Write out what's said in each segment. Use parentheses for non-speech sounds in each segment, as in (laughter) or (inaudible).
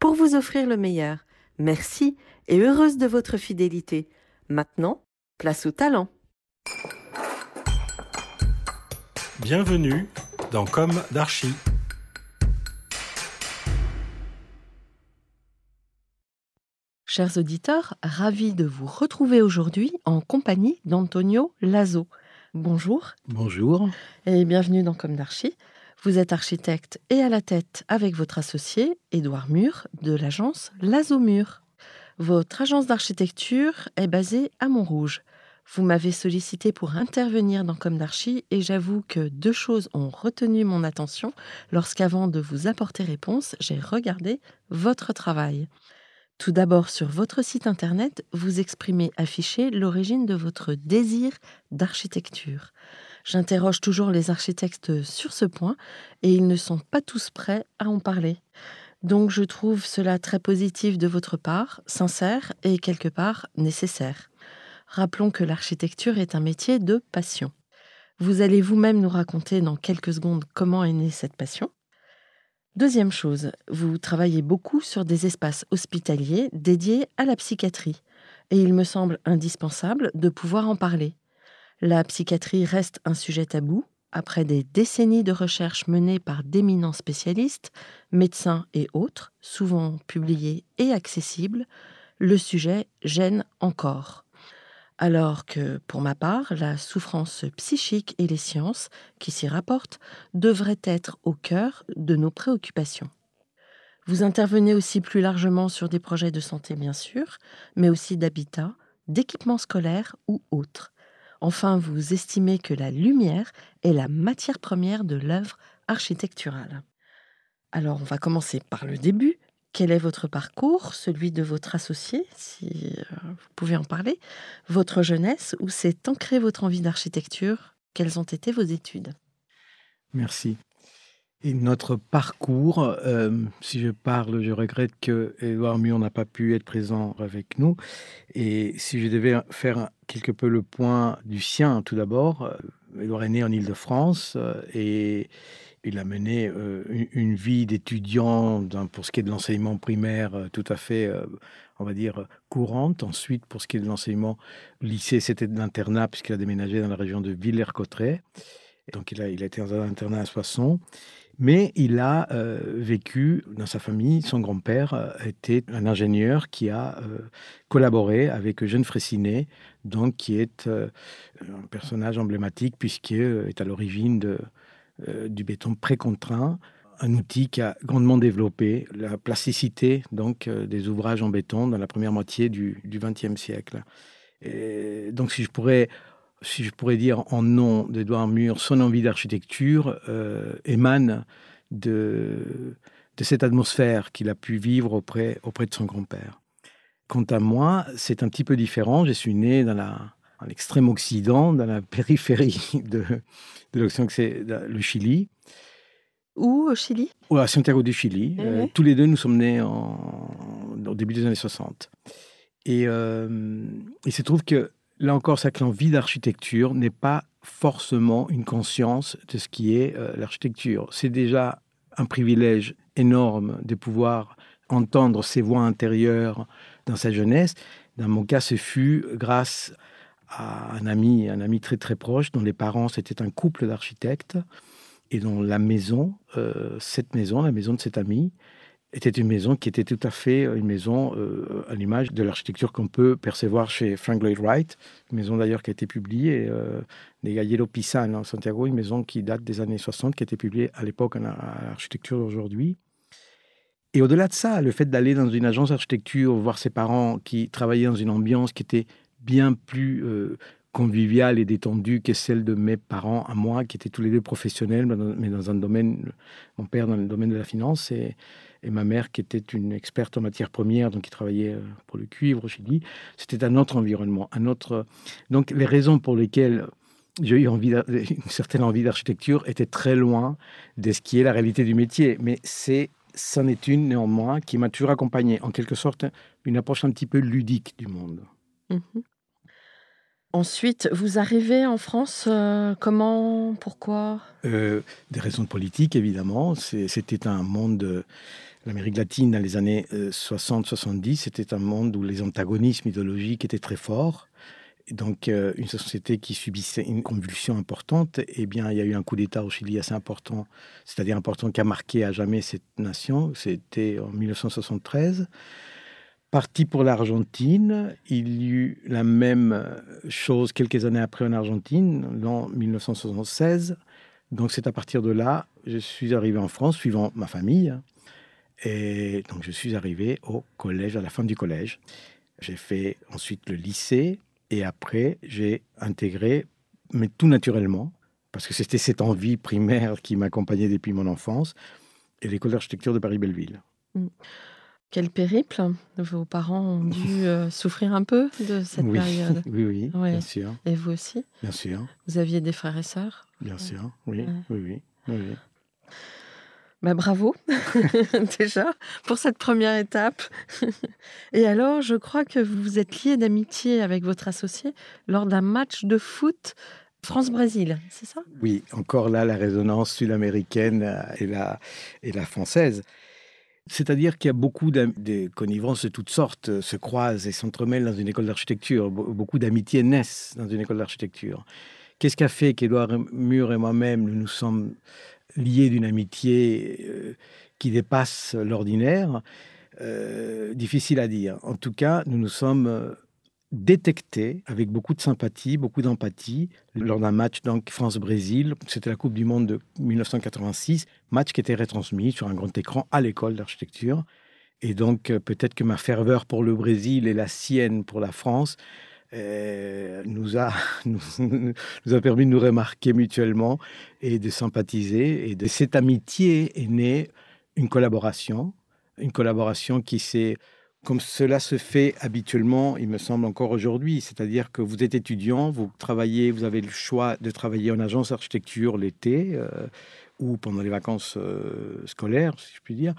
pour vous offrir le meilleur. Merci et heureuse de votre fidélité. Maintenant, place au talent. Bienvenue dans Comme d'Archie. Chers auditeurs, ravis de vous retrouver aujourd'hui en compagnie d'Antonio Lazo. Bonjour Bonjour. et bienvenue dans Comme d'Archie. Vous êtes architecte et à la tête avec votre associé, Édouard Mur, de l'agence Lazo Mur. Votre agence d'architecture est basée à Montrouge. Vous m'avez sollicité pour intervenir dans Comme d'Archie et j'avoue que deux choses ont retenu mon attention lorsqu'avant de vous apporter réponse, j'ai regardé votre travail. Tout d'abord, sur votre site internet, vous exprimez affiché l'origine de votre désir d'architecture. J'interroge toujours les architectes sur ce point et ils ne sont pas tous prêts à en parler. Donc je trouve cela très positif de votre part, sincère et quelque part nécessaire. Rappelons que l'architecture est un métier de passion. Vous allez vous-même nous raconter dans quelques secondes comment est née cette passion. Deuxième chose, vous travaillez beaucoup sur des espaces hospitaliers dédiés à la psychiatrie, et il me semble indispensable de pouvoir en parler. La psychiatrie reste un sujet tabou, après des décennies de recherches menées par d'éminents spécialistes, médecins et autres, souvent publiés et accessibles, le sujet gêne encore. Alors que, pour ma part, la souffrance psychique et les sciences qui s'y rapportent devraient être au cœur de nos préoccupations. Vous intervenez aussi plus largement sur des projets de santé, bien sûr, mais aussi d'habitat, d'équipements scolaires ou autres. Enfin, vous estimez que la lumière est la matière première de l'œuvre architecturale. Alors, on va commencer par le début. Quel est votre parcours, celui de votre associé, si euh, vous pouvez en parler, votre jeunesse, où s'est ancrée votre envie d'architecture? Quelles ont été vos études? Merci. Et notre parcours, euh, si je parle, je regrette que Édouard Mur n'a pas pu être présent avec nous. Et si je devais faire quelque peu le point du sien, tout d'abord, euh, Édouard est né en Île-de-France euh, et il a mené une, vie d'étudiant pour ce qui est de l'enseignement primaire tout à fait, on va dire, courante. Ensuite, pour ce qui est de l'enseignement lycée, c'était de l'internat puisqu'il a déménagé dans la région de Villers-Cotterêts. Donc, il a, il a été dans un internat à Soissons. Mais il a euh, vécu dans sa famille, son grand-père euh, était un ingénieur qui a euh, collaboré avec Eugène Fraissinet, donc qui est un personnage emblématique puisqu'il est à l'origine du béton précontraint, un outil qui a grandement développé la plasticité donc des ouvrages en béton dans la première moitié du XXe siècle. Et donc si je pourrais si je pourrais dire en nom d'Edouard Mur, son envie d'architecture euh, émane de, de cette atmosphère qu'il a pu vivre auprès, auprès de son grand-père. Quant à moi, c'est un petit peu différent. Je suis né dans la, l'extrême occident, dans la périphérie de, de l'Occident, c'est le Chili, Où au Chili? Ou à Santiago du Chili. Euh, Mhm. tous les deux, nous sommes nés en, au début des années 60. Et euh, il se trouve que là encore, c'est que l'envie d'architecture n'est pas forcément une conscience de ce qui est euh, l'architecture. C'est déjà un privilège énorme de pouvoir entendre ses voix intérieures dans sa jeunesse. Dans mon cas, ce fut grâce à un ami, un ami très très proche, dont les parents c'était un couple d'architectes Et dans la maison, euh, cette maison, la maison de cet ami, était une maison qui était tout à fait une maison euh, à l'image de l'architecture qu'on peut percevoir chez Frank Lloyd Wright, une maison d'ailleurs qui a été publiée, euh, des Gallero Pisan en Santiago, une maison qui date des années 60, qui a été publiée à l'époque en architecture d'aujourd'hui. Et au-delà de ça, le fait d'aller dans une agence d'architecture, voir ses parents qui travaillaient dans une ambiance qui était bien plus euh, conviviale et détendue que celle de mes parents à moi, qui étaient tous les deux professionnels, mais dans un domaine, mon père dans le domaine de la finance et, ma mère qui était une experte en matières premières, donc qui travaillait euh, pour le cuivre au Chili. C'était un autre environnement, un autre. Donc les raisons pour lesquelles j'ai eu envie (laughs) une certaine envie d'architecture étaient très loin de ce qui est la réalité du métier, mais c'est c'en est une néanmoins qui m'a toujours accompagné, en quelque sorte une approche un petit peu ludique du monde. Mhm. Ensuite, vous arrivez en France, euh, comment, pourquoi? Euh, Des raisons politiques, évidemment. C'était un monde, l'Amérique latine dans les années 60-70, euh, c'était un monde où les antagonismes idéologiques étaient très forts. donc, une société qui subissait une convulsion importante, eh bien, il y a eu un coup d'État au Chili assez important, c'est-à-dire important qui a marqué à jamais cette nation. C'était en 1973. Parti pour l'Argentine, il y eut la même chose quelques années après en Argentine, en 1976. Donc c'est à partir de là, je suis arrivé en France, suivant ma famille. Et donc je suis arrivé au collège, à la fin du collège. J'ai fait ensuite le lycée et après j'ai intégré, mais tout naturellement, parce que c'était cette envie primaire qui m'accompagnait depuis mon enfance, et l'école d'architecture de Paris-Belleville. Mm. Quel périple Vos parents ont dû (laughs) euh, souffrir un peu de cette période. (laughs) Oui, oui, bien sûr. Et vous aussi Bien sûr. Vous aviez des frères et sœurs Bien sûr, oui, oui, oui. Bah, bravo (laughs) déjà pour cette première étape. et alors, je crois que vous vous êtes lié d'amitié avec votre associé lors d'un match de foot France-Brésil, c'est ça? Oui, encore là, la résonance sud-américaine euh, et la, et la française. C'est-à-dire qu'il y a beaucoup de connivences de toutes sortes euh, se croisent et s'entremêlent dans une école d'architecture. Beaucoup d'amitiés naissent dans une école d'architecture. Qu'est-ce qui a fait qu'Édouard Mur et moi-même, nous nous sommes liés d'une amitié euh, qui dépasse l'ordinaire? Euh, Difficile à dire. En tout cas, nous nous sommes détecté avec beaucoup de sympathie, beaucoup d'empathie lors d'un match France-Brésil. C'était la Coupe du Monde de 1986, match qui était retransmis sur un grand écran à l'école d'architecture. Et donc euh, peut-être que ma ferveur pour le Brésil et la sienne pour la France euh, nous, a, (laughs) nous, a permis de nous remarquer mutuellement et de sympathiser. Et de cette amitié est née une collaboration, une collaboration qui s'est comme cela se fait habituellement, il me semble encore aujourd'hui. C'est-à-dire que vous êtes étudiant, vous travaillez, vous avez le choix de travailler en agence d'architecture l'été euh, ou pendant les vacances euh, scolaires, si je puis dire,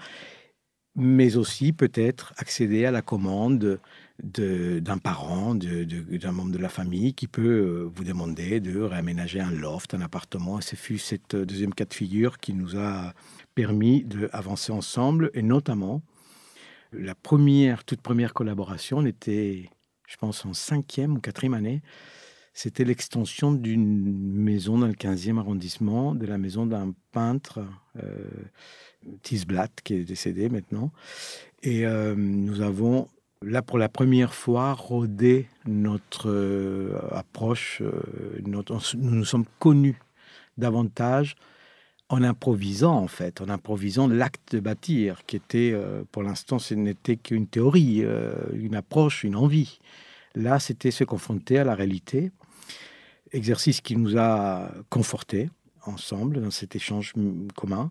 mais aussi peut-être accéder à la commande d'un parent, d'un membre de la famille qui peut euh, vous demander de réaménager un loft, un appartement. Ce fut cette deuxième cas de figure qui nous a permis d'avancer ensemble et notamment la première, toute première collaboration, on était, je pense, en cinquième ou quatrième année. C'était l'extension d'une maison dans le 15e arrondissement, de la maison d'un peintre, euh, Tisblatt, qui est décédé maintenant. Et euh, nous avons, là pour la première fois, rodé notre euh, approche. Euh, nous nous sommes connus davantage en improvisant, en fait, en improvisant l'acte de bâtir, qui était, euh, pour l'instant, ce n'était qu'une théorie, euh, une approche, une envie. Là, c'était se confronter à la réalité, exercice qui nous a confortés ensemble dans cet échange commun.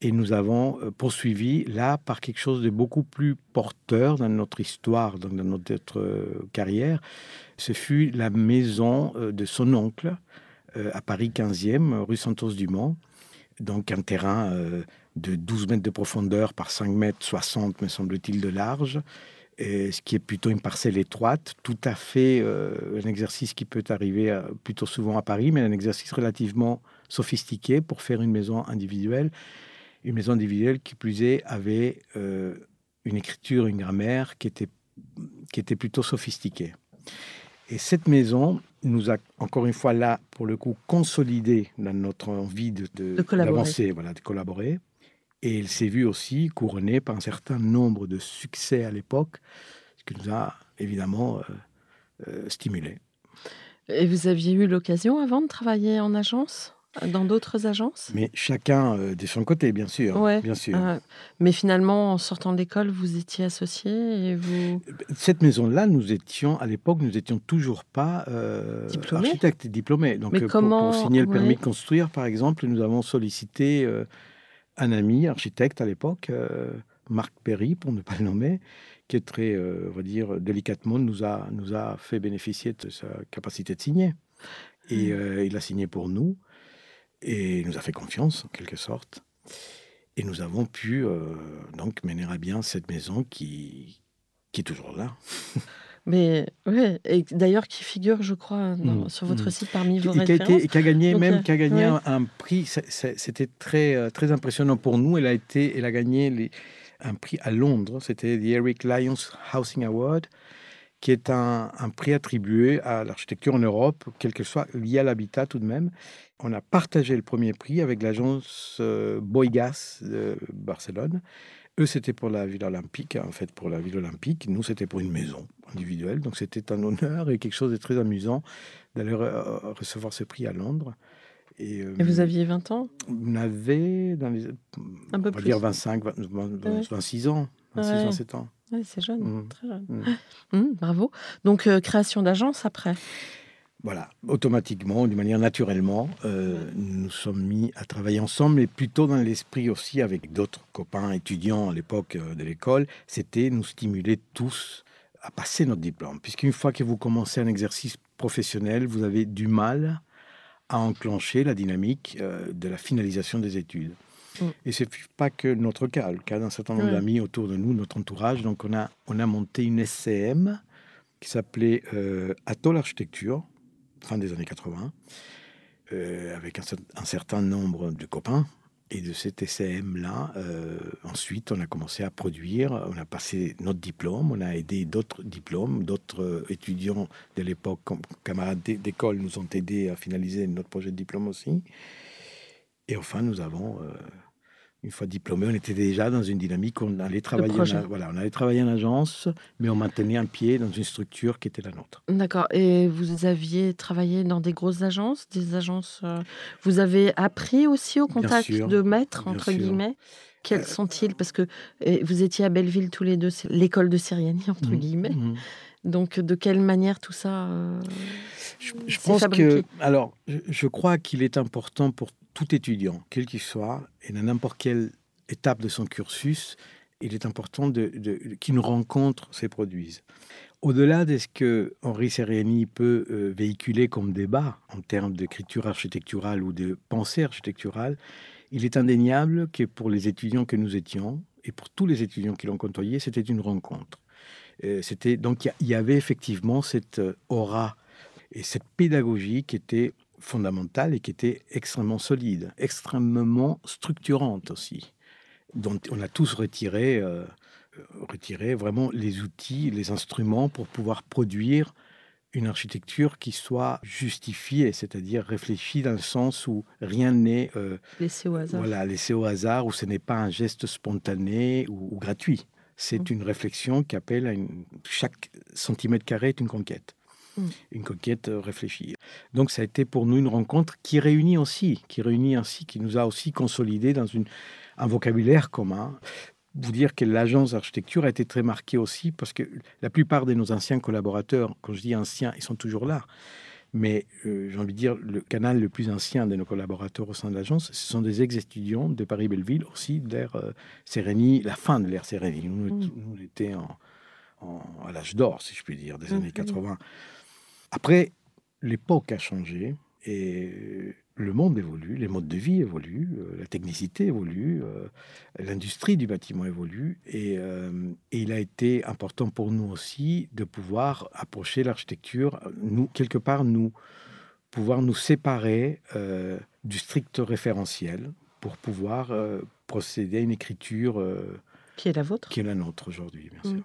Et nous avons euh, poursuivi là par quelque chose de beaucoup plus porteur dans notre histoire, dans notre carrière. Ce fut la maison de son oncle à Paris 15e, rue Santos-Dumont, donc un terrain euh, de 12 mètres de profondeur par 5 mètres 60, me semble-t-il, de large, et ce qui est plutôt une parcelle étroite, tout à fait euh, un exercice qui peut arriver euh, plutôt souvent à Paris, mais un exercice relativement sophistiqué pour faire une maison individuelle. Une maison individuelle qui plus est avait une écriture, une grammaire qui était, qui était plutôt sophistiquée. Et cette maison nous a encore une fois là, pour le coup, consolidé dans notre envie de, De collaborer. d'avancer, voilà, de collaborer. Et il s'est vu aussi couronné par un certain nombre de succès à l'époque, ce qui nous a évidemment euh, euh, stimulés. Et vous aviez eu l'occasion avant de travailler en agence? Dans d'autres agences? Mais chacun euh, de son côté, bien sûr. Ouais. Bien sûr. Euh, Mais finalement, en sortant de l'école, vous étiez associé et vous... Cette maison-là, nous étions, à l'époque, nous étions toujours pas euh, Diplômés? architectes diplômés. Donc, Mais euh, pour- comment- pour, signer le permis ouais. de construire, par exemple, nous avons sollicité euh, un ami architecte à l'époque, euh, Marc Perry, pour ne pas le nommer, qui est très, euh, on va dire, délicatement, nous a, nous a fait bénéficier de sa capacité de signer. Et Mm. euh, il a signé pour nous et nous a fait confiance, en quelque sorte. Et nous avons pu euh, donc mener à bien cette maison qui, qui est toujours là. (laughs) Mais oui, et d'ailleurs qui figure, je crois, dans- Mm, sur votre mm. site parmi vos Et qui a, références. été, qui a gagné Donc, même euh, qui a gagné ouais. un, prix. C'était très euh, très impressionnant pour nous. Elle a été, elle a gagné les- un prix à Londres. C'était the Eric Lyons Housing Award, qui est un, un prix attribué à l'architecture en Europe, quel que soit lié à l'habitat tout de même. On a partagé le premier prix avec l'agence euh, Boigas de Barcelone. Eux, c'était pour la ville olympique, en fait, pour la ville olympique. Nous, c'était pour une maison individuelle. Donc, c'était un honneur et quelque chose de très amusant d'aller re- recevoir ce prix à Londres. Et, euh, Et vous aviez 20 ans? on avait dans les, Un peu on va plus. dire 25, 20, 20, Ouais. 26 ans, 26 Ouais. ans, 7 ans. C'est jeune, Mm. très jeune. Mm. Mm, bravo. Donc, euh, création d'agence après? Voilà, automatiquement, d'une manière naturellement, euh, nous nous sommes mis à travailler ensemble, mais plutôt dans l'esprit aussi avec d'autres copains étudiants à l'époque euh, de l'école, c'était nous stimuler tous à passer notre diplôme. Puisqu'une fois que vous commencez un exercice professionnel, vous avez du mal à enclencher la dynamique euh, de la finalisation des études. Mm. Et ce n'est pas que notre cas, le cas d'un certain nombre d'amis autour de nous, notre entourage. Donc on a, on a monté une SCM qui s'appelait euh, Atoll Architecture, fin des années 80, euh, avec un, cer- un certain nombre de copains. Et de cette SCM-là, euh, ensuite, on a commencé à produire, on a passé notre diplôme, on a aidé d'autres diplômes, d'autres euh, étudiants de l'époque, camarades d'é- d'école, nous ont aidés à finaliser notre projet de diplôme aussi. Et enfin, nous avons, euh, une fois diplômés, on était déjà dans une dynamique, on allait travailler, en, voilà, on allait travailler en agence, mais on maintenait un pied dans une structure qui était la nôtre. D'accord. Et vous aviez travaillé dans des grosses agences, des agences. euh, Vous avez appris aussi au contact de maîtres entre guillemets? Quels Euh, sont-ils? Parce que euh, vous étiez à Belleville tous les deux, c'est l'école de Syrianie entre Mhm, guillemets. mhm. Donc de quelle manière tout ça euh, Je, pense fabriqué? que, alors, je, je crois qu'il est important pour tout étudiant, quel qu'il soit, et dans n'importe quelle étape de son cursus, il est important de, de- qu'une rencontre se produise. Au-delà de ce que Henri Seriani peut euh, véhiculer comme débat en termes d'écriture architecturale ou de pensée architecturale, il est indéniable que pour les étudiants que nous étions, et pour tous les étudiants qui l'ont côtoyé, c'était une rencontre. Euh, c'était donc il y a- il y avait effectivement cette euh, aura et cette pédagogie qui était fondamentale et qui était extrêmement solide, extrêmement structurante aussi, dont on a tous retiré, euh, euh, retiré vraiment les outils, les instruments pour pouvoir produire une architecture qui soit justifiée, c'est-à-dire réfléchie dans le sens où rien n'est euh, laissé au hasard voilà, laissé au hasard, où ce n'est pas un geste spontané ou, ou gratuit. C'est Mm. une réflexion qui appelle à une... chaque centimètre carré est une conquête, Mm. une conquête euh, réfléchie. Donc ça a été pour nous une rencontre qui réunit aussi, qui réunit ainsi, qui nous a aussi consolidé dans une, un vocabulaire commun. Vous dire que l'agence d'architecture a été très marquée aussi parce que la plupart de nos anciens collaborateurs, quand je dis anciens, ils sont toujours là. Mais euh, j'ai envie de dire, le canal le plus ancien de nos collaborateurs au sein de l'agence, ce sont des ex-étudiants de Paris-Belleville, aussi de l'ère euh, Sérénie, la fin de l'ère Sérénie. Nous, Mm. nous, en, en- à l'âge d'or, si je puis dire, des Mm, années mm. 80. Après, l'époque a changé et le monde évolue, les modes de vie évoluent, euh, la technicité évolue, euh, l'industrie du bâtiment évolue et, euh, et il a été important pour nous aussi de pouvoir approcher l'architecture, nous, quelque part, nous pouvoir nous séparer du strict référentiel pour pouvoir procéder à une écriture Qui est la vôtre? Qui est la nôtre aujourd'hui, bien sûr. Mm.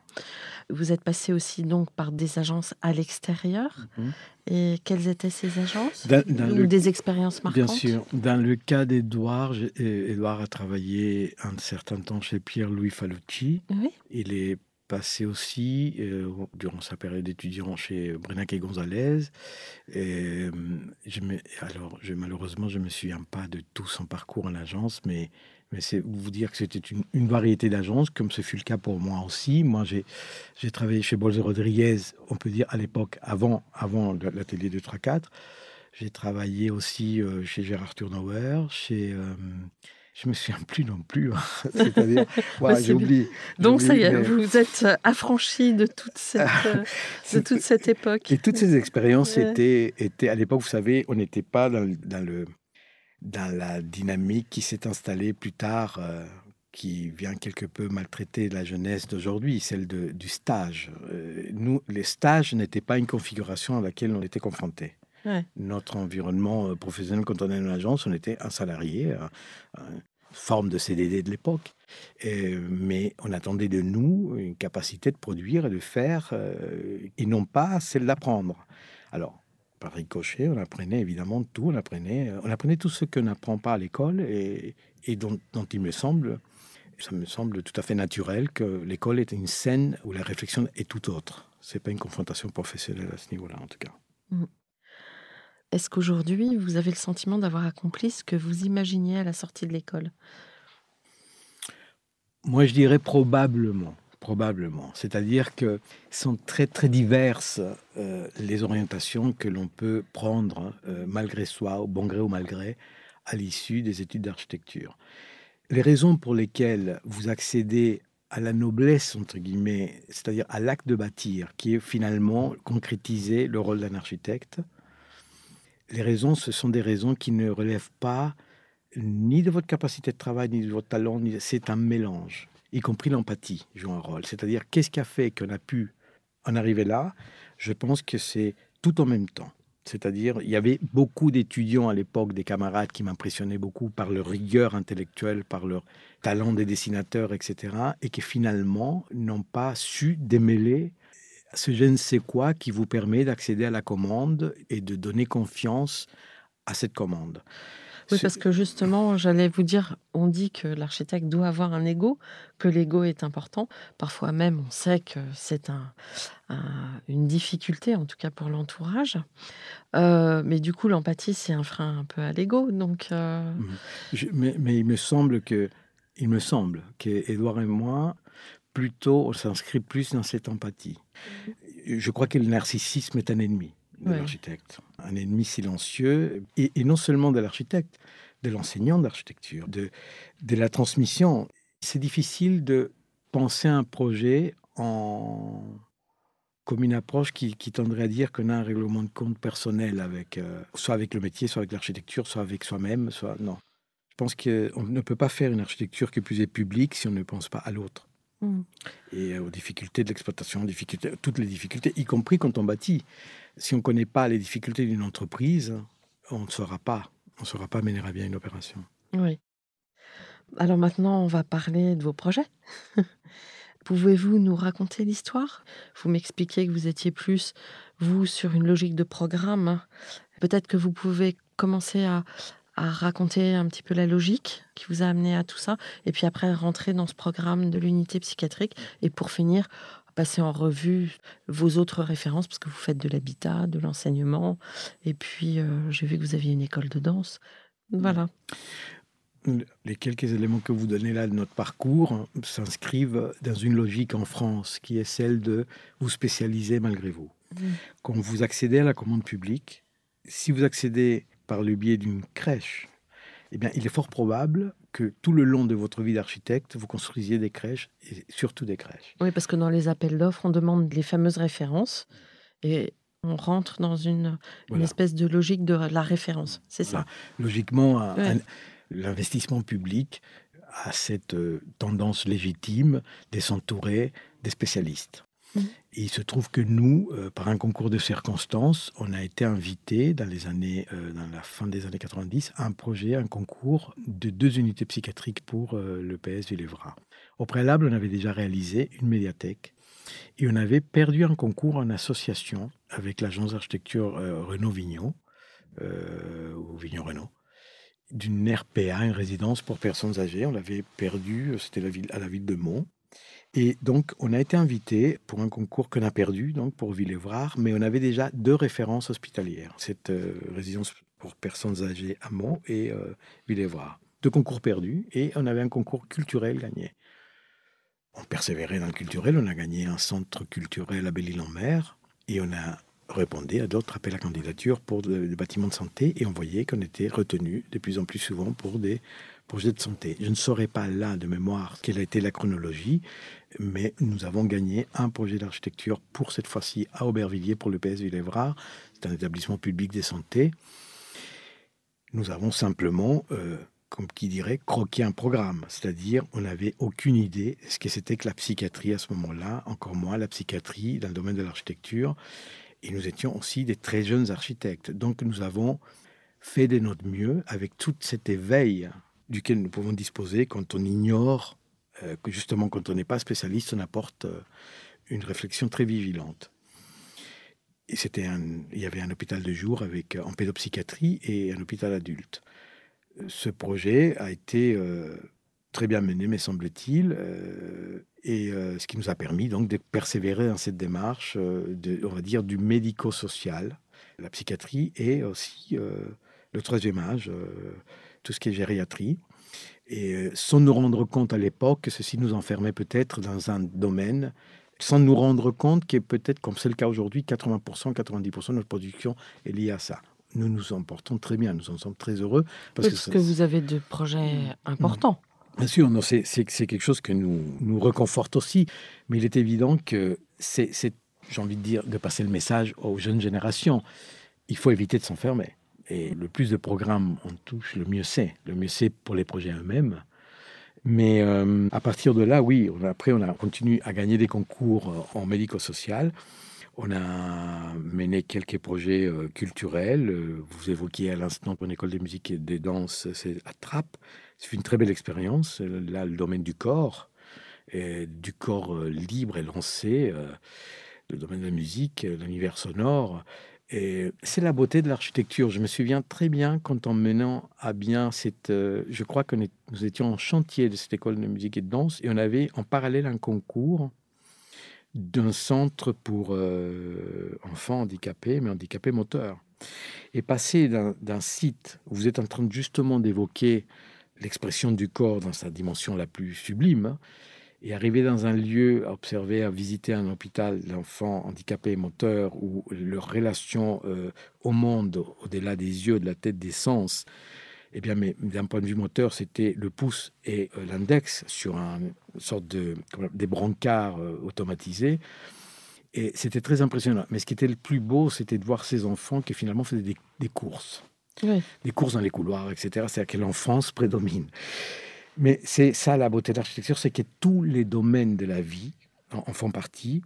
Vous êtes passé aussi donc par des agences à l'extérieur. Mhm. Et quelles étaient ces agences? Dans- dans Ou le- des expériences marquantes? Bien sûr. Dans le cas d'Edouard, Edouard a travaillé un certain temps chez Pierre-Louis Falucci. Oui. Il est passé aussi, euh, durant sa période d'étudiant, chez Brenac et Gonzalez. Et, euh, je me- alors, je, malheureusement, je ne me souviens pas de tout son parcours en agence, mais, mais c'est vous dire que c'était une, une variété d'agences, comme ce fut le cas pour moi aussi. Moi, j'ai travaillé chez Bolz Rodriguez, on peut dire à l'époque, avant, avant l'atelier de 3-4. J'ai travaillé aussi euh, chez Gérard Turnauer, chez... euh, je me souviens plus non plus. hein. (laughs) C'est-à-dire, (laughs) voilà, c'est j'ai oublié. Donc ça y est, mais- vous êtes euh, affranchi de toute cette, (laughs) euh, de toute cette époque. Et toutes ces expériences Ouais. étaient, étaient, à l'époque, vous savez, on n'était pas dans, le, dans la dynamique qui s'est installée plus tard, euh, qui vient quelque peu maltraiter la jeunesse d'aujourd'hui, celle de- du stage. Euh, nous, les stages n'étaient pas une configuration à laquelle on était confrontés. Ouais. Notre environnement euh, professionnel, quand on est dans l'agence, on était un salarié, euh, une forme de CDD de l'époque. Mais on attendait de nous une capacité de produire et de faire, euh, et non pas celle d'apprendre. Alors, par ricochet, on apprenait évidemment tout, on apprenait, on apprenait tout ce qu'on n'apprend pas à l'école et, et dont, dont il me semble, ça me semble tout à fait naturel que l'école est une scène où la réflexion est tout autre. C'est pas une confrontation professionnelle à ce niveau-là, en tout cas. Est-ce qu'aujourd'hui, vous avez le sentiment d'avoir accompli ce que vous imaginiez à la sortie de l'école? Moi, je dirais probablement. Probablement. C'est-à-dire que sont très, très diverses euh, les orientations que l'on peut prendre, euh, malgré soi, au bon gré ou mal gré, à l'issue des études d'architecture. Les raisons pour lesquelles vous accédez à la noblesse, entre guillemets, c'est-à-dire à l'acte de bâtir, qui est finalement concrétiser le rôle d'un architecte, les raisons, ce sont des raisons qui ne relèvent pas ni de votre capacité de travail, ni de votre talent, c'est un mélange, y compris l'empathie joue un rôle. C'est-à-dire, qu'est-ce qui a fait qu'on a pu en arriver là? Je pense que c'est tout en même temps. C'est-à-dire, il y avait beaucoup d'étudiants à l'époque, des camarades qui m'impressionnaient beaucoup par leur rigueur intellectuelle, par leur talent des dessinateurs, etc., et qui finalement n'ont pas su démêler ce je ne sais quoi qui vous permet d'accéder à la commande et de donner confiance à cette commande. Oui, Ce- parce que justement, j'allais vous dire, on dit que l'architecte doit avoir un ego, que l'ego est important. Parfois même, on sait que c'est un, un- une difficulté, en tout cas pour l'entourage. Euh, mais du coup, l'empathie, c'est un frein un peu à l'ego. Donc, euh, Je- mais, mais il me semble que, il me semble que Édouard et moi, plutôt, on s'inscrit plus dans cette empathie. Je crois que le narcissisme est un ennemi de Ouais. l'architecte, un ennemi silencieux, et, et non seulement de l'architecte, de l'enseignant d'architecture, de, de la transmission. C'est difficile de penser un projet en comme une approche qui, qui tendrait à dire qu'on a un règlement de compte personnel avec, euh, soit avec le métier, soit avec l'architecture, soit avec soi-même, soit non. Je pense qu'on ne peut pas faire une architecture qui plus est publique si on ne pense pas à l'autre Mm. et euh, aux difficultés de l'exploitation, difficultés, toutes les difficultés, y compris quand on bâtit. Si on ne connaît pas les difficultés d'une entreprise, on ne saura pas, on ne saura pas mener à bien une opération. oui. Alors maintenant, on va parler de vos projets. (laughs) Pouvez-vous nous raconter l'histoire? Vous m'expliquez que vous étiez plus, vous, sur une logique de programme. Peut-être que vous pouvez commencer à, à raconter un petit peu la logique qui vous a amené à tout ça, et puis après rentrer dans ce programme de l'unité psychiatrique, et pour finir, passer en revue vos autres références, parce que vous faites de l'habitat, de l'enseignement, et puis euh, j'ai vu que vous aviez une école de danse. Voilà. Les quelques éléments que vous donnez là de notre parcours s'inscrivent dans une logique en France qui est celle de vous spécialiser malgré vous. Quand vous accédez à la commande publique, si vous accédez par le biais d'une crèche, eh bien, il est fort probable que tout le long de votre vie d'architecte, vous construisiez des crèches, et surtout des crèches. Oui, parce que dans les appels d'offres, on demande les fameuses références et on rentre dans une, espèce de logique de la référence. C'est ça. Logiquement, Ouais. l'investissement public a cette euh, tendance légitime de s'entourer des spécialistes. Il se trouve que nous, euh, par un concours de circonstances, on a été invités dans les années, euh, dans la fin des années 90, à un projet, un concours de deux unités psychiatriques pour euh, le PS Villevra. Au préalable, on avait déjà réalisé une médiathèque et on avait perdu un concours en association avec l'agence d'architecture Renault Vignon, euh, ou Vignon Renault, d'une RPA, une résidence pour personnes âgées. On l'avait perdu, c'était à la ville de Mont. Et donc, on a été invité pour un concours qu'on a perdu, donc pour Villévrard, mais on avait déjà deux références hospitalières. Cette euh, résidence pour personnes âgées à Mont et euh, Villévrard. Deux concours perdus et on avait un concours culturel gagné. On persévérait dans le culturel, on a gagné un centre culturel à Belle-Île-en-Mer et on a répondu à d'autres appels à candidature pour des bâtiments de santé et on voyait qu'on était retenu de plus en plus souvent pour des projets de santé. Je ne saurais pas là de mémoire quelle a été la chronologie, mais nous avons gagné un projet d'architecture pour cette fois-ci à Aubervilliers pour le PS Villévrard. C'est un établissement public de santé. Nous avons simplement, euh, comme qui dirait, croqué un programme. C'est-à-dire, on n'avait aucune idée ce que c'était que la psychiatrie à ce moment-là, encore moins la psychiatrie dans le domaine de l'architecture. Et nous étions aussi des très jeunes architectes. Donc nous avons fait de notre mieux avec tout cet éveil duquel nous pouvons disposer quand on ignore, que justement quand on n'est pas spécialiste, on apporte euh, une réflexion très vigilante. Et c'était il y avait un hôpital de jour avec, en pédopsychiatrie et un hôpital adulte. Ce projet a été euh, très bien mené, me semble-t-il, et ce qui nous a permis donc de persévérer dans cette démarche, de, on va dire, du médico-social, la psychiatrie et aussi le troisième âge, tout ce qui est gériatrie. Et sans nous rendre compte à l'époque que ceci nous enfermait peut-être dans un domaine, sans nous rendre compte que peut-être, comme c'est le cas aujourd'hui, 80%, 90% de notre production est liée à ça. Nous nous en portons très bien, nous en sommes très heureux. Parce, que, vous avez de projets mmh. importants. Bien sûr, c'est quelque chose que nous nous reconforte aussi, mais il est évident que c'est, j'ai envie de dire, de passer le message aux jeunes générations. Il faut éviter de s'enfermer. Et le plus de programmes on touche, le mieux c'est. Le mieux c'est pour les projets eux-mêmes. Mais euh, à partir de là, oui, après, on a continué à gagner des concours euh, en médico-social. On a mené quelques projets euh, culturels. Vous évoquiez à l'instant une école de musique et de danse, c'est à Trappes. C'est une très belle expérience. Là, le domaine du corps, du corps libre et lancé, le domaine de la musique, l'univers sonore. Et c'est la beauté de l'architecture. Je me souviens très bien quand en menant à bien cette... Euh, je crois que nous étions en chantier de cette école de musique et de danse et on avait en parallèle un concours d'un centre pour euh, enfants handicapés, mais handicapés moteurs. Et passer d'un site où vous êtes en train justement d'évoquer l'expression du corps dans sa dimension la plus sublime, et arriver dans un lieu, à observer, à visiter un hôpital d'enfants handicapés moteurs où leur relation euh, au monde, au-delà des yeux, de la tête, des sens, eh bien, mais d'un point de vue moteur, c'était le pouce et euh, l'index sur un, une sorte de des brancards euh, automatisés. Et c'était très impressionnant. Mais ce qui était le plus beau, c'était de voir ces enfants qui finalement faisaient des, courses. Des courses dans les couloirs, etc. C'est-à-dire que l'enfance prédomine. Mais c'est ça la beauté de l'architecture, c'est que tous les domaines de la vie en, font partie.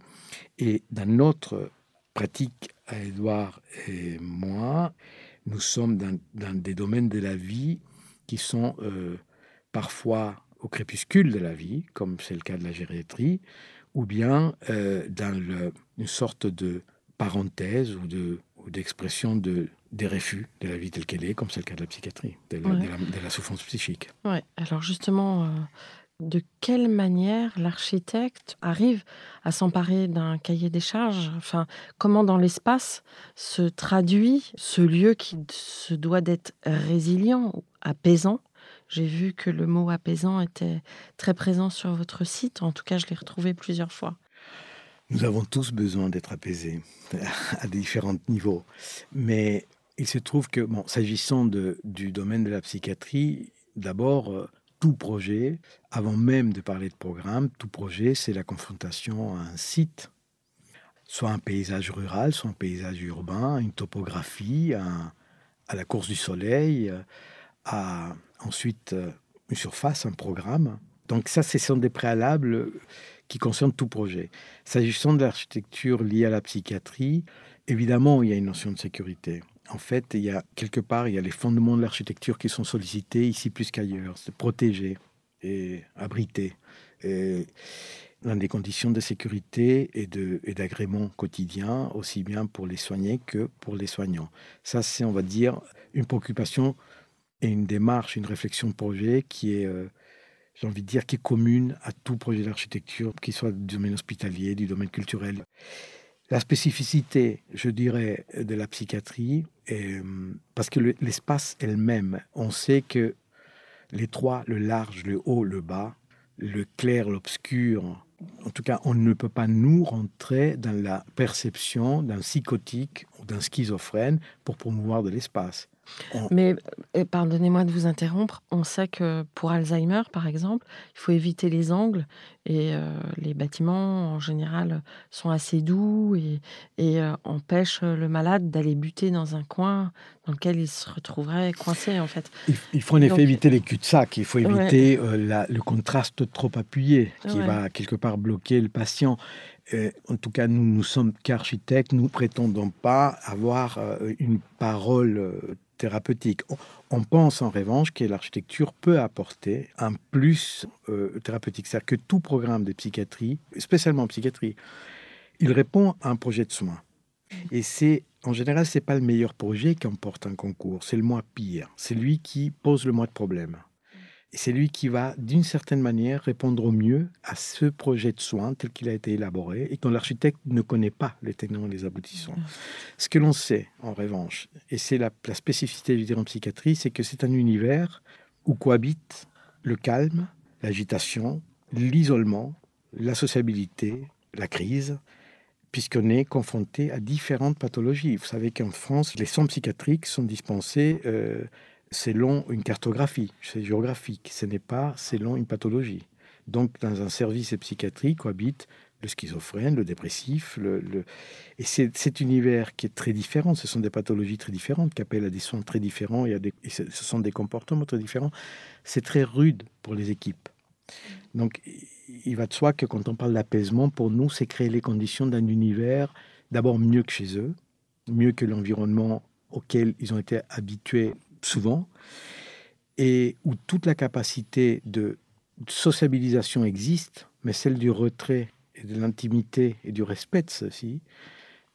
Et dans notre pratique, à Edouard et moi, nous sommes dans, des domaines de la vie qui sont euh, parfois au crépuscule de la vie, comme c'est le cas de la gériatrie, ou bien euh, dans une sorte de parenthèse ou d'expression de, des refus de la vie telle qu'elle est, comme c'est le cas de la psychiatrie, de la, souffrance psychique. Ouais. Alors justement, euh, de quelle manière l'architecte arrive à s'emparer d'un cahier des charges? Enfin, comment dans l'espace se traduit ce lieu qui se doit d'être résilient, apaisant? J'ai vu que le mot apaisant était très présent sur votre site. En tout cas, je l'ai retrouvé plusieurs fois. Nous avons tous besoin d'être apaisés à différents niveaux. Mais il se trouve que, bon, s'agissant du domaine de la psychiatrie, d'abord, euh, tout projet, avant même de parler de programme, tout projet, c'est la confrontation à un site, soit un paysage rural, soit un paysage urbain, une topographie, à la course du soleil, euh, à ensuite euh, une surface, un programme. Donc ça, ce sont des préalables qui concernent tout projet. S'agissant de l'architecture liée à la psychiatrie, évidemment, il y a une notion de sécurité en fait, il y a quelque part, il y a les fondements de l'architecture qui sont sollicités ici plus qu'ailleurs. C'est protéger et abriter. dans des conditions de sécurité et d'agrément quotidien, aussi bien pour les soignés que pour les soignants. Ça, c'est, on va dire, une préoccupation et une démarche, une réflexion projet qui est, euh, j'ai envie de dire, qui est commune à tout projet d'architecture, qu'il soit du domaine hospitalier, du domaine culturel. La spécificité, je dirais, de la psychiatrie, euh, parce que l'espace elle-même, on sait que l'étroit, le large, le haut, le bas, le clair, l'obscur, en tout cas, on ne peut pas nous rentrer dans la perception d'un psychotique ou d'un schizophrène pour promouvoir de l'espace. Mais euh, pardonnez-moi de vous interrompre, on sait que pour Alzheimer, par exemple, il faut éviter les angles et euh, les bâtiments, en général, sont assez doux et, et euh, empêchent le malade d'aller buter dans un coin dans lequel il se retrouverait coincé, en fait. Il, faut en effet éviter les cul-de-sac, il faut éviter le contraste trop appuyé qui va quelque part bloquer le patient. En tout cas, nous, nous sommes qu'architectes, nous prétendons pas avoir une parole thérapeutique. On pense en revanche que l'architecture peut apporter un plus euh, thérapeutique. C'est-à-dire que tout programme de psychiatrie, spécialement en psychiatrie, il répond à un projet de soins. Et c'est en général, c'est pas le meilleur projet qui emporte un concours, c'est le moins pire. C'est lui qui pose le moins de problèmes c'est lui qui va, d'une certaine manière, répondre au mieux à ce projet de soins tel qu'il a été élaboré et dont l'architecte ne connaît pas les tenants et les aboutissants. Ce que l'on sait, en revanche, et c'est la, spécificité du terrain psychiatrie, c'est que c'est un univers où cohabitent le calme, l'agitation, l'isolement, la sociabilité, la crise, puisqu'on est confronté à différentes pathologies. Vous savez qu'en France, les soins psychiatriques sont dispensés euh, selon une cartographie, c'est géographique, ce n'est pas selon une pathologie. Donc, dans un service psychiatrique cohabite le schizophrène, le dépressif, le, et c'est cet univers qui est très différent. Ce sont des pathologies très différentes qui appellent à des soins très différents et, à des, ce sont des comportements très différents. C'est très rude pour les équipes. Donc, il va de soi que quand on parle d'apaisement, pour nous, c'est créer les conditions d'un univers d'abord mieux que chez eux, mieux que l'environnement auquel ils ont été habitués souvent, et où toute la capacité de sociabilisation existe, mais celle du retrait et de l'intimité et du respect de ceci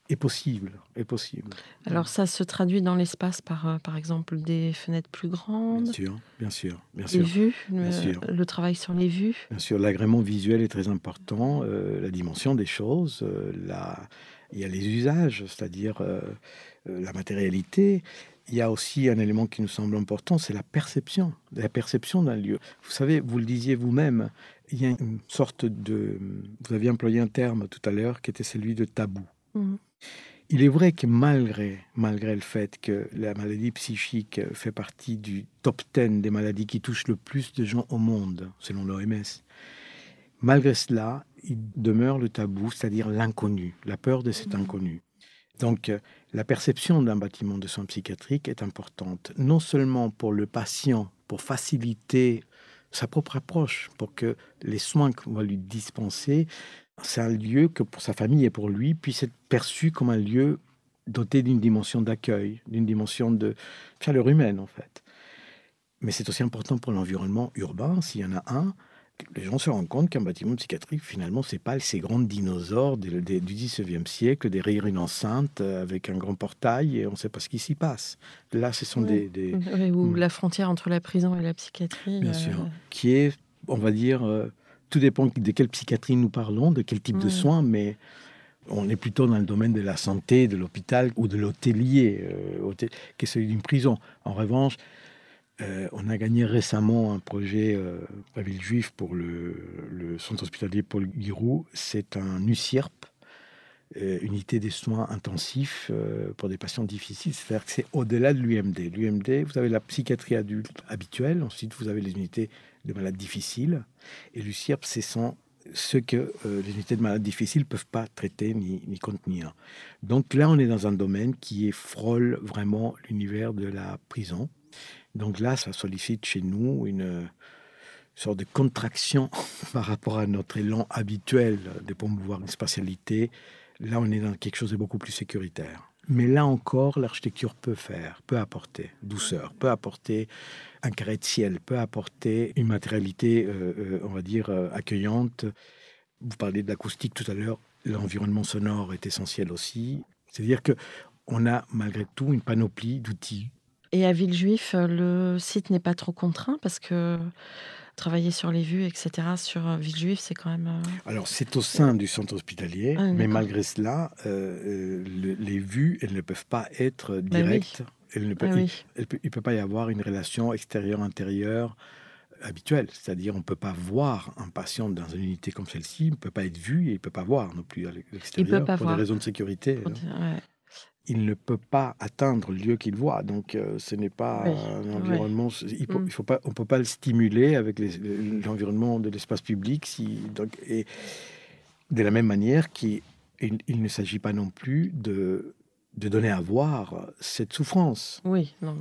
est possible, est possible. Alors ça se traduit dans l'espace par, euh, par exemple, des fenêtres plus grandes Bien sûr, bien sûr. Bien sûr, vues, le, travail sur les vues Bien sûr, l'agrément visuel est très important, euh, la dimension des choses, euh, la... il y a les usages, c'est-à-dire la matérialité, il y a aussi un élément qui nous semble important, c'est la perception, la perception d'un lieu. Vous savez, vous le disiez vous-même, il y a une sorte de... Vous aviez employé un terme tout à l'heure qui était celui de tabou. Mhm. Il est vrai que malgré, malgré le fait que la maladie psychique fait partie du top 10 des maladies qui touchent le plus de gens au monde, selon l'OMS, malgré cela, il demeure le tabou, c'est-à-dire l'inconnu, la peur de cet mhm. inconnu. Donc, la perception d'un bâtiment de soins psychiatriques est importante, non seulement pour le patient, pour faciliter sa propre approche, pour que les soins qu'on va lui dispenser, c'est un lieu que pour sa famille et pour lui puisse être perçu comme un lieu doté d'une dimension d'accueil, d'une dimension de chaleur humaine en fait. Mais c'est aussi important pour l'environnement urbain, s'il y en a un, les gens se rendent compte qu'un bâtiment psychiatrique, finalement, c'est pas ces grands dinosaures du 19e siècle, derrière une enceinte euh, avec un grand portail et on ne sait pas ce qui s'y passe. Là, ce sont des, ou hmm. la frontière entre la prison et la psychiatrie. Bien sûr. Euh, qui est, on va dire, euh, tout dépend de quelle psychiatrie nous parlons, de quel type de soins, mais on est plutôt dans le domaine de la santé, de l'hôpital ou de l'hôtelier, qui est celui d'une prison. En revanche, euh, on a gagné récemment un projet euh, à Villejuif pour le, centre hospitalier Paul Giroux. C'est un UCIRP, euh, unité des soins intensifs pour des patients difficiles. C'est-à-dire que c'est au-delà de l'UMD. L'UMD, vous avez la psychiatrie adulte habituelle. Ensuite, vous avez les unités de malades difficiles. Et l'UCIRP, c'est ce que les unités de malades difficiles ne peuvent pas traiter ni, ni, contenir. Donc là, on est dans un domaine qui frôle vraiment l'univers de la prison. Donc là, ça sollicite chez nous une sorte de contraction (laughs) par rapport à notre élan habituel de promouvoir une spatialité. Là, on est dans quelque chose de beaucoup plus sécuritaire. Mais là encore, l'architecture peut faire, peut apporter douceur, peut apporter un carré de ciel, peut apporter une matérialité, euh, euh, on va dire, euh, accueillante. Vous parliez de l'acoustique tout à l'heure, l'environnement sonore est essentiel aussi. C'est-à-dire que on a malgré tout une panoplie d'outils. Et à Villejuif, le site n'est pas trop contraint parce que travailler sur les vues, etc., sur euh, Villejuif, c'est quand même. Euh, Alors, c'est au sein du centre hospitalier, ah, mais malgré cela, euh, les vues, elles ne peuvent pas être bah directes. ne peut, ah il ne peut, pas y avoir une relation extérieure-intérieure habituelle. C'est-à-dire, on ne peut pas voir un patient dans une unité comme celle-ci, il ne peut pas être vu et il ne peut pas voir non plus à l'extérieur pour des raisons de sécurité il ne peut pas atteindre le lieu qu'il voit. Donc, euh, ce n'est pas un environnement. Il, mm. faut pas, on ne peut pas le stimuler avec l'environnement de l'espace public. Si, donc, et de la même manière qu'il il, ne s'agit pas non plus de, de donner à voir cette souffrance. Oui, non,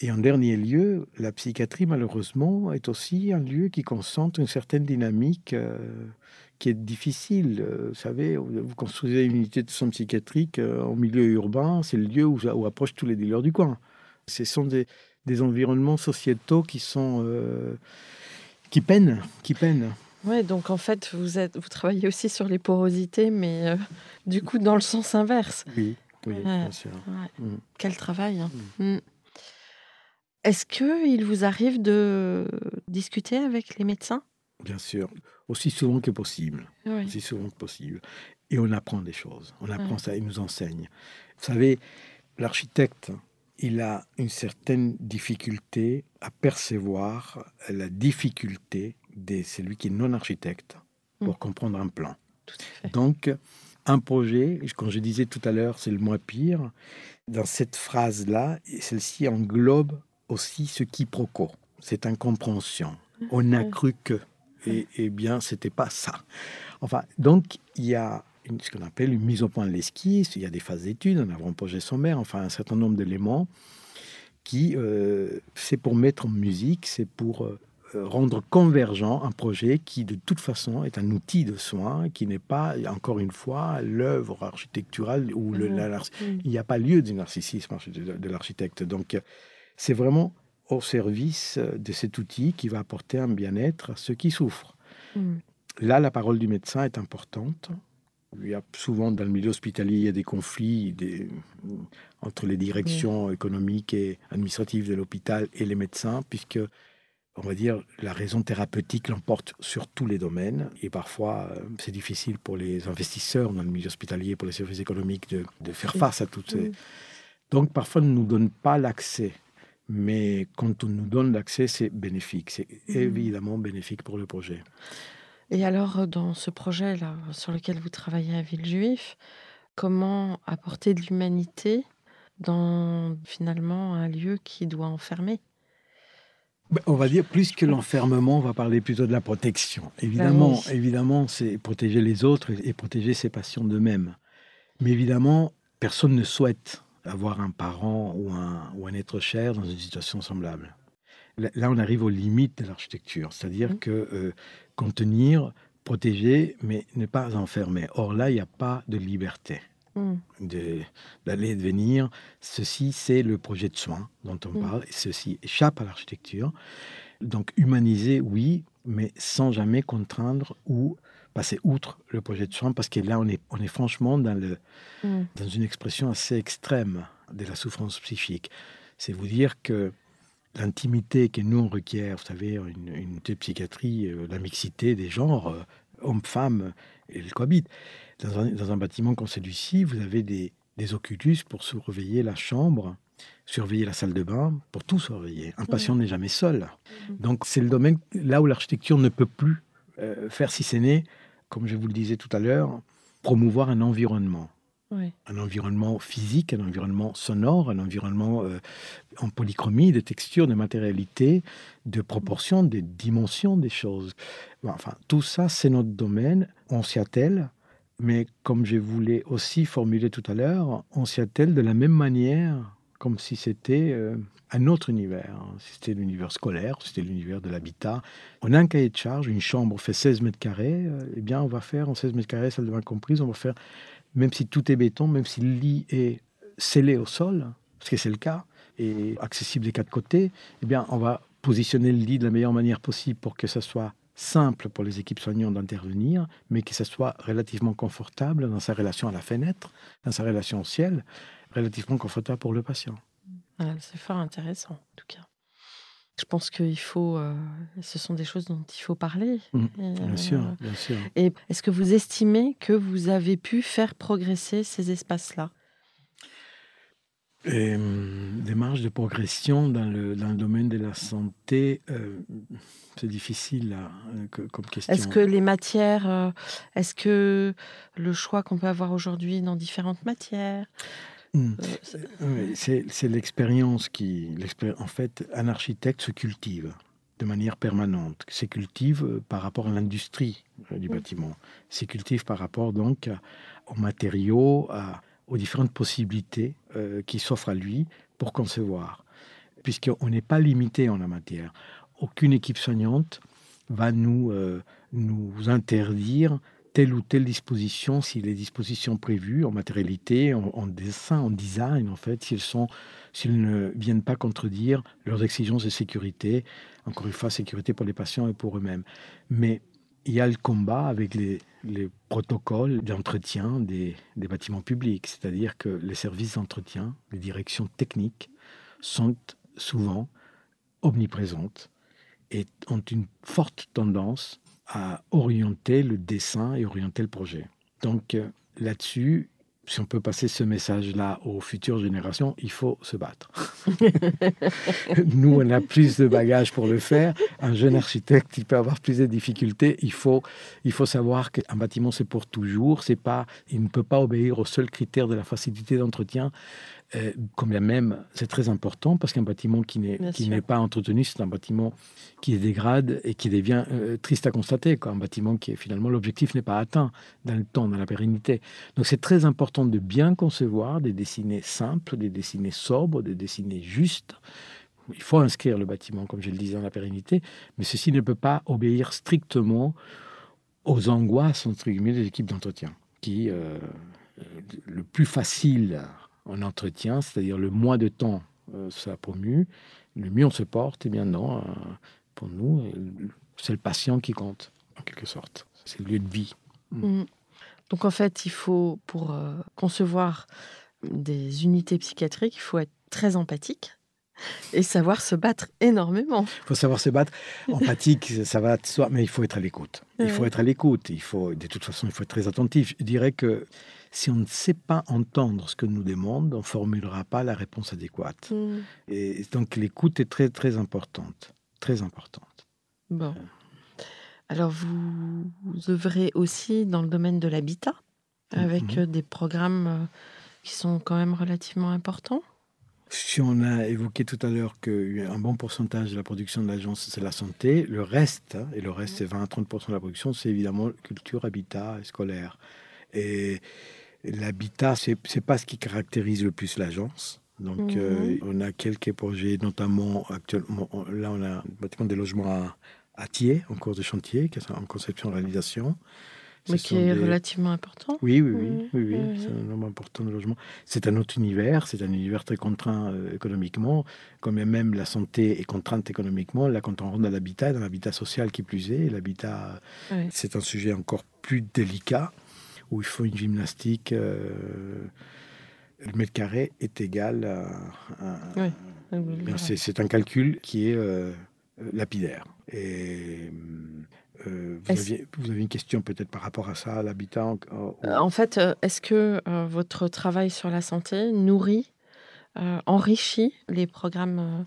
Et en dernier lieu, la psychiatrie, malheureusement, est aussi un lieu qui concentre une certaine dynamique. Euh, qui est difficile. Euh, vous savez, vous construisez une unité de soins psychiatrique euh, en milieu urbain, c'est le lieu où, où, approchent tous les dealers du coin. Ce sont des, des environnements sociétaux qui sont euh, qui peinent, qui peinent. Ouais, donc en fait, vous êtes, vous travaillez aussi sur les porosités, mais du coup dans le sens inverse. Oui, oui, bien sûr. Mm. Quel travail. Hein. Mm. Mm. Est-ce que il vous arrive de discuter avec les médecins? Bien sûr aussi souvent que possible. Aussi souvent que possible. Et on apprend des choses. On apprend ça, il nous enseigne. Vous savez, l'architecte, il a une certaine difficulté à percevoir la difficulté de celui qui est non architecte pour mm. comprendre un plan. Donc, un projet, quand je disais tout à l'heure, c'est le moins pire, dans cette phrase-là, celle-ci englobe aussi ce quiproquo, cette incompréhension. On n'a cru que. Et, eh bien, c'était pas ça. Enfin, donc, il y a ce qu'on appelle une mise au point de l'esquisse, il y a des phases d'études, un avant-projet sommaire, enfin, un certain nombre d'éléments qui, euh, c'est pour mettre en musique, c'est pour euh, rendre convergent un projet qui, de toute façon, est un outil de soin, qui n'est pas, encore une fois, l'œuvre architecturale ou le, mmh. Mmh. il n'y a pas lieu du narcissisme de l'architecte. Donc, c'est vraiment au service de cet outil qui va apporter un bien-être à ceux qui souffrent. Mm. Là, la parole du médecin est importante. Il y a souvent dans le milieu hospitalier il y a des conflits des, entre les directions économiques et administratives de l'hôpital et les médecins, puisque on va dire la raison thérapeutique l'emporte sur tous les domaines. Et parfois, euh, c'est difficile pour les investisseurs dans le milieu hospitalier, pour les services économiques, de, de faire face à toutes ces. Donc, parfois, ne nous donne pas l'accès mais quand on nous donne l'accès, c'est bénéfique. C'est mmh. évidemment bénéfique pour le projet. Et alors, euh, dans ce projet-là, sur lequel vous travaillez à Villejuif, comment apporter de l'humanité dans finalement un lieu qui doit enfermer? Ben, on va dire plus que l'enfermement, on va parler plutôt de la protection. Évidemment, ben évidemment, c'est protéger les autres et protéger ses patients d'eux-mêmes. Mais évidemment, personne ne souhaite avoir un parent ou un, ou un être cher dans une situation semblable. Là, on arrive aux limites de l'architecture, c'est-à-dire mmh. que euh, contenir, protéger, mais ne pas enfermer. Or là, il n'y a pas de liberté mmh. d'aller et de venir. Ceci, c'est le projet de soins dont on mmh. parle, et ceci échappe à l'architecture. Donc humaniser, oui, mais sans jamais contraindre ou passer outre le projet de soins parce que là, on est, on est franchement dans, le, mm. dans une expression assez extrême de la souffrance psychique. C'est vous dire que l'intimité que nous on requiert, vous savez, une, une psychiatrie, euh, la mixité des genres, euh, hommes-femmes, et le cohabite. Dans un, dans un bâtiment comme celui-ci, vous avez des, des oculus pour surveiller la chambre, surveiller la salle de bain, pour tout surveiller. Un patient n'est jamais seul. Mm. Donc c'est le domaine là où l'architecture ne peut plus euh, faire si ce n'est comme je vous le disais tout à l'heure, promouvoir un environnement. Un environnement physique, un environnement sonore, un environnement euh, en polychromie, de texture, de matérialité, de proportion, de dimension des choses. Enfin, tout ça, c'est notre domaine. On s'y attelle, mais comme je voulais aussi formuler tout à l'heure, on s'y attelle de la même manière, comme si c'était euh, un autre univers. Hein. C'était l'univers scolaire, c'était l'univers de l'habitat. On a un cahier de charge, une chambre fait 16 mètres carrés, euh, eh bien on va faire en 16 mètres carrés, salle de bain comprise, on va faire, même si tout est béton, même si le lit est scellé au sol, parce que c'est le cas, et accessible des quatre côtés, eh bien, on va positionner le lit de la meilleure manière possible pour que ça soit simple pour les équipes soignantes d'intervenir, mais que ça soit relativement confortable dans sa relation à la fenêtre, dans sa relation au ciel, relativement confortable pour le patient. c'est fort intéressant, en tout cas. Je pense qu'il faut, euh, ce sont des choses dont il faut parler. Mmh. bien sûr, euh, bien sûr. Et est-ce que vous estimez que vous avez pu faire progresser ces espaces-là? Des marges de progression dans le, dans le domaine de la santé, euh, c'est difficile là, comme question. Est-ce que les matières, est-ce que le choix qu'on peut avoir aujourd'hui dans différentes matières, Hmm. Euh, c'est l'expérience qui. En fait, un architecte se cultive de manière permanente. Se cultive euh, par rapport à l'industrie euh, du bâtiment. Se cultive par rapport donc aux matériaux, aux différentes possibilités qui s'offrent à lui pour concevoir. Puisqu'on n'est pas limité en la matière. Aucune équipe soignante va nous, nous interdire telle ou telle disposition, si les dispositions prévues en matérialité, en, dessin, en design, en fait, s'ils ne viennent pas contredire leurs exigences de sécurité, encore une fois, sécurité pour les patients et pour eux-mêmes. Mais il y a le combat avec les, protocoles d'entretien des, des, bâtiments publics, c'est-à-dire que les services d'entretien, les directions techniques sont souvent omniprésentes et ont une forte tendance à orienter le dessin et orienter le projet. Donc euh, là-dessus, si on peut passer ce message-là aux futures générations, il faut se battre. (laughs) Nous, on a plus de bagages pour le faire. Un jeune architecte, il peut avoir plus de difficultés. Il faut, il faut savoir qu'un bâtiment, c'est pour toujours. C'est pas, il ne peut pas obéir aux seuls critères de la facilité d'entretien. Euh, combien même, c'est très important parce qu'un bâtiment qui n'est pas entretenu, c'est un bâtiment qui dégrade et qui devient euh, triste à constater. Quoi. Un bâtiment qui, est, finalement, l'objectif n'est pas atteint dans le temps, dans la pérennité. Donc c'est très important de bien concevoir, des dessinées simples, des dessinées sobres, des dessinées justes. Il faut inscrire le bâtiment, comme je le disais, dans la pérennité, mais ceci ne peut pas obéir strictement aux angoisses, entre guillemets, des équipes d'entretien, qui, euh, le plus facile en entretien, c'est-à-dire le moins de temps euh, ça promu, le mieux on se porte. Et bien non, euh, pour nous, euh, c'est le patient qui compte, en quelque sorte. C'est le lieu de vie. Mm. Mm. Donc en fait, il faut, pour concevoir des unités psychiatriques, il faut être très empathique et savoir se battre énormément. Il faut savoir se battre. Empathique, ça va de soi, mais il faut être à l'écoute. Il faut être à l'écoute. Il faut, de toute façon, il faut être très attentif. Je dirais que si on ne sait pas entendre ce que nous demande, on ne formulera pas la réponse adéquate. Mm. Et donc l'écoute est très très importante, très importante. Bon. Alors vous, œuvrez aussi dans le domaine de l'habitat, avec mm-hmm. des programmes euh, qui sont quand même relativement importants. Si on a évoqué tout à l'heure qu'un bon pourcentage de la production de l'agence, c'est la santé, le reste, hein, et le reste, c'est 20 à 30 de la production, c'est évidemment culture, habitat et scolaire. Et l'habitat, c'est n'est pas ce qui caractérise le plus l'agence. Donc, euh, mhm. on a quelques projets, notamment actuellement, là, on a un bâtiment de logements à, à Thiers, en cours de chantier, qui en conception-réalisation. Mais qui est relativement important. Oui, oui, oui, oui, oui, c'est un nombre important de logements. C'est un autre univers, c'est un univers très contraint euh, économiquement, comme même la santé est contrainte économiquement. Là, quand on rentre dans l'habitat, dans l'habitat social qui plus est, l'habitat, c'est un sujet encore plus délicat où il faut une gymnastique. Euh, le mètre carré est égal à. c'est un calcul qui est euh, lapidaire. Et. Euh, vous, aviez, vous, avez une question peut-être par rapport à ça, à l'habitat En fait, est-ce que votre travail sur la santé nourrit, enrichit les programmes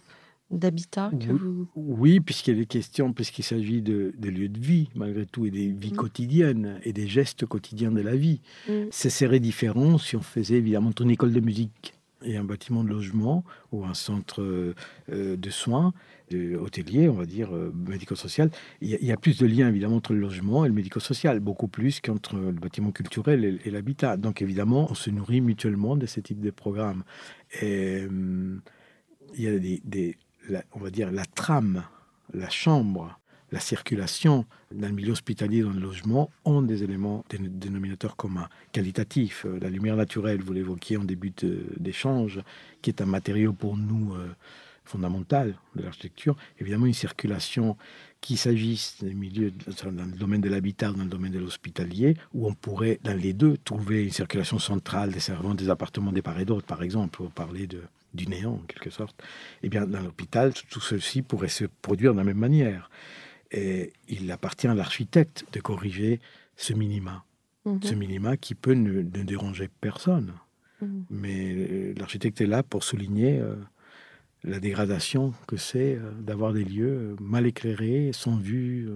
d'habitat que oui, vous... Oui, puisqu'il des questions, puisqu'il s'agit de, lieux de vie, malgré tout, et des vies mm. quotidiennes, et des gestes quotidiens de la vie. Mm. Ce serait différent si on faisait évidemment une école de musique et un bâtiment de logement ou un centre euh, de soins hôtelier, on va dire, euh, médico-social. Il, y a plus de liens évidemment entre le logement et le médico-social, beaucoup plus qu'entre le bâtiment culturel et, l'habitat. Donc évidemment, on se nourrit mutuellement de ce type de programme. Et, hum, il y a des, on va dire, la trame, la chambre la circulation dans le milieu hospitalier, dans le logement, ont des éléments, des dénominateurs communs, qualitatifs. Euh, la lumière naturelle, vous l'évoquiez en début d'échange, qui est un matériau pour nous euh, fondamental de l'architecture. Évidemment, une circulation qu'il s'agisse des milieux dans le domaine de l'habitat, dans le domaine de l'hospitalier, où on pourrait, dans les deux, trouver une circulation centrale desservant des appartements des part et d'autre, par exemple, pour parler de, du néant, en quelque sorte. Eh bien, dans l'hôpital, tout ceci pourrait se produire de la même manière. Et il appartient à l'architecte de corriger ce minima. Mhm. Ce minima qui peut ne, déranger personne. Mhm. Mais euh, l'architecte est là pour souligner euh, la dégradation que c'est euh, d'avoir des lieux mal éclairés, sans vue.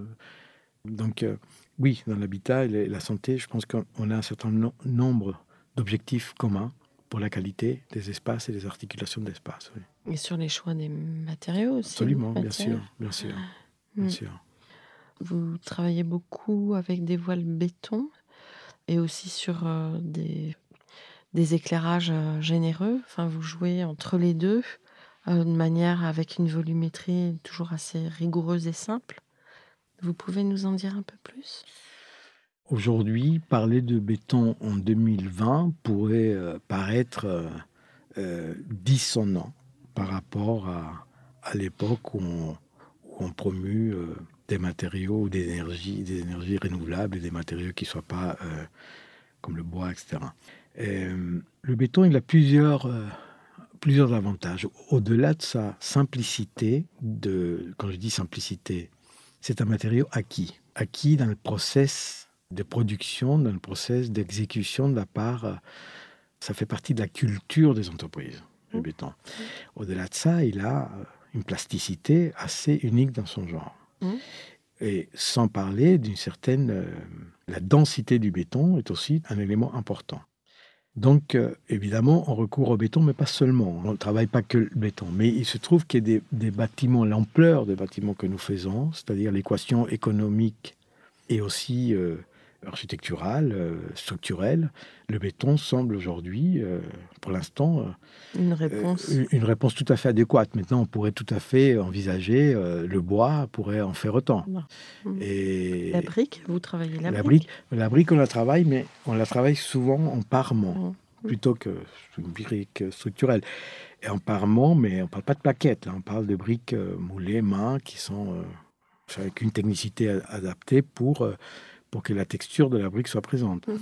Donc, oui, dans l'habitat et la santé, je pense qu'on a un certain nombre d'objectifs communs pour la qualité des espaces et des articulations d'espace. Et sur les choix des matériaux aussi Absolument, bien sûr, bien sûr, bien mm. sûr. Vous travaillez beaucoup avec des voiles béton et aussi sur euh, des, des, éclairages euh, généreux. Enfin, vous jouez entre les deux euh, de manière avec une volumétrie toujours assez rigoureuse et simple. Vous pouvez nous en dire un peu plus? Aujourd'hui, parler de béton en 2020 pourrait paraître dissonant par rapport à, à l'époque où on, promue des matériaux des énergies, des énergies renouvelables et des matériaux qui ne soient pas euh, comme le bois, etc. Euh, le béton, il a plusieurs, euh, plusieurs avantages. Au-delà de sa simplicité, de, quand je dis simplicité, c'est un matériau acquis. Acquis dans le process de production, dans le process d'exécution de la part. ça fait partie de la culture des entreprises, le mmh. béton. Au-delà de ça, il a une plasticité assez unique dans son genre. Mmh. Et sans parler d'une certaine... Euh, la densité du béton est aussi un élément important. Donc, euh, évidemment, on recourt au béton, mais pas seulement. On ne travaille pas que le béton. Mais il se trouve qu'il y a des bâtiments, l'ampleur des bâtiments que nous faisons, c'est-à-dire l'équation économique et aussi euh, architecturale, euh, structurelle, le béton semble aujourd'hui, euh, pour l'instant, euh, une réponse. une réponse tout à fait adéquate. Maintenant, on pourrait tout à fait envisager le bois pourrait en faire autant. Et la brique, vous travaillez la, la brique? La brique, on la travaille, mais on la travaille souvent en parement mmh. plutôt que une brique structurelle. Et en parement, mais on parle pas de plaquettes, on parle de briques moulées main qui sont avec une technicité adaptée pour pour que la texture de la brique soit présente. Mhm.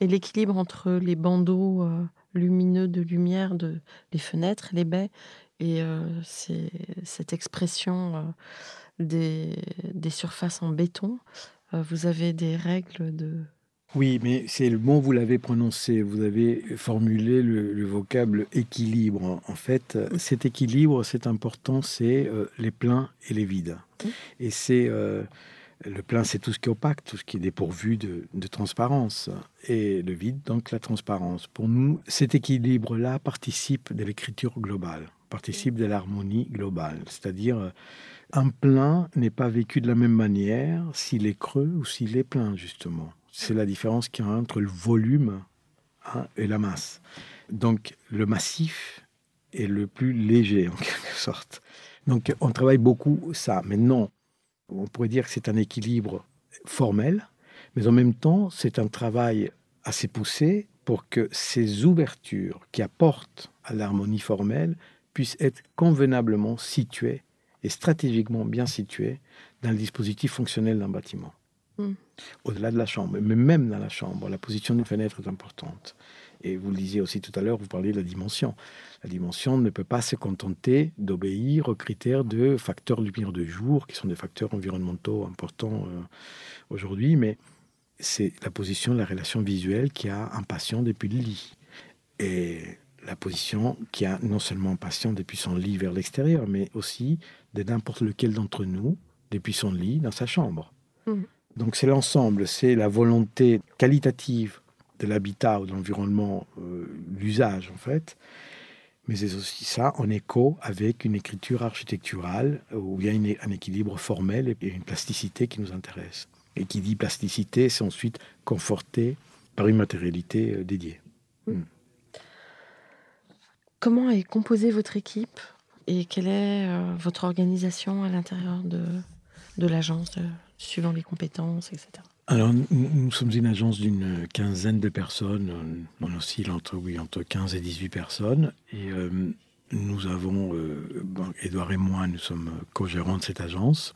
Et l'équilibre entre les bandeaux euh, lumineux de lumière de les fenêtres, les baies, et euh, cette expression euh, des, des, surfaces en béton, vous avez des règles de... Oui, mais c'est le bon, vous l'avez prononcé, vous avez formulé le, vocable équilibre. En fait, cet équilibre, c'est important, c'est les pleins et les vides. Et c'est le plein, c'est tout ce qui est opaque, tout ce qui est dépourvu de, transparence. Et le vide, donc la transparence. Pour nous, cet équilibre-là participe de l'écriture globale, participe de l'harmonie globale. C'est-à-dire, euh, un plein n'est pas vécu de la même manière s'il est creux ou s'il est plein, justement. C'est la différence qu'il y a entre le volume hein, et la masse. Donc, le massif est le plus léger, en quelque sorte. Donc, on travaille beaucoup ça. Mais non, on pourrait dire que c'est un équilibre formel, mais en même temps, c'est un travail assez poussé pour que ces ouvertures qui apportent à l'harmonie formelle puissent être convenablement situées et stratégiquement bien situées dans le dispositif fonctionnel d'un bâtiment. Hmm. Au-delà de la chambre, mais même dans la chambre, la position d'une fenêtre est importante. Et vous le disiez aussi tout à l'heure, vous parliez de la dimension. La dimension ne peut pas se contenter d'obéir aux critères de facteurs lumière de jour, qui sont des facteurs environnementaux importants euh, aujourd'hui, mais c'est la position, la relation visuelle qui a un patient depuis le lit. Et la position qui a non seulement un patient depuis son lit vers l'extérieur, mais aussi de n'importe lequel d'entre nous depuis son lit dans sa chambre. Mmh. Donc c'est l'ensemble, c'est la volonté qualitative de l'habitat ou de l'environnement, euh, l'usage en fait, mais c'est aussi ça en écho avec une écriture architecturale où il y a un équilibre formel et une plasticité qui nous intéresse. Et qui dit plasticité, c'est ensuite conforté par une matérialité euh, dédiée. Hmm. Comment est composée votre équipe et quelle est euh, votre organisation à l'intérieur de, de l'agence, suivant les compétences, etc. Alors, nous, sommes une agence d'une quinzaine de personnes. On, on oscille entre, oui, entre 15 et 18 personnes. Et euh, nous avons, euh, et moi, nous sommes co-gérants de cette agence.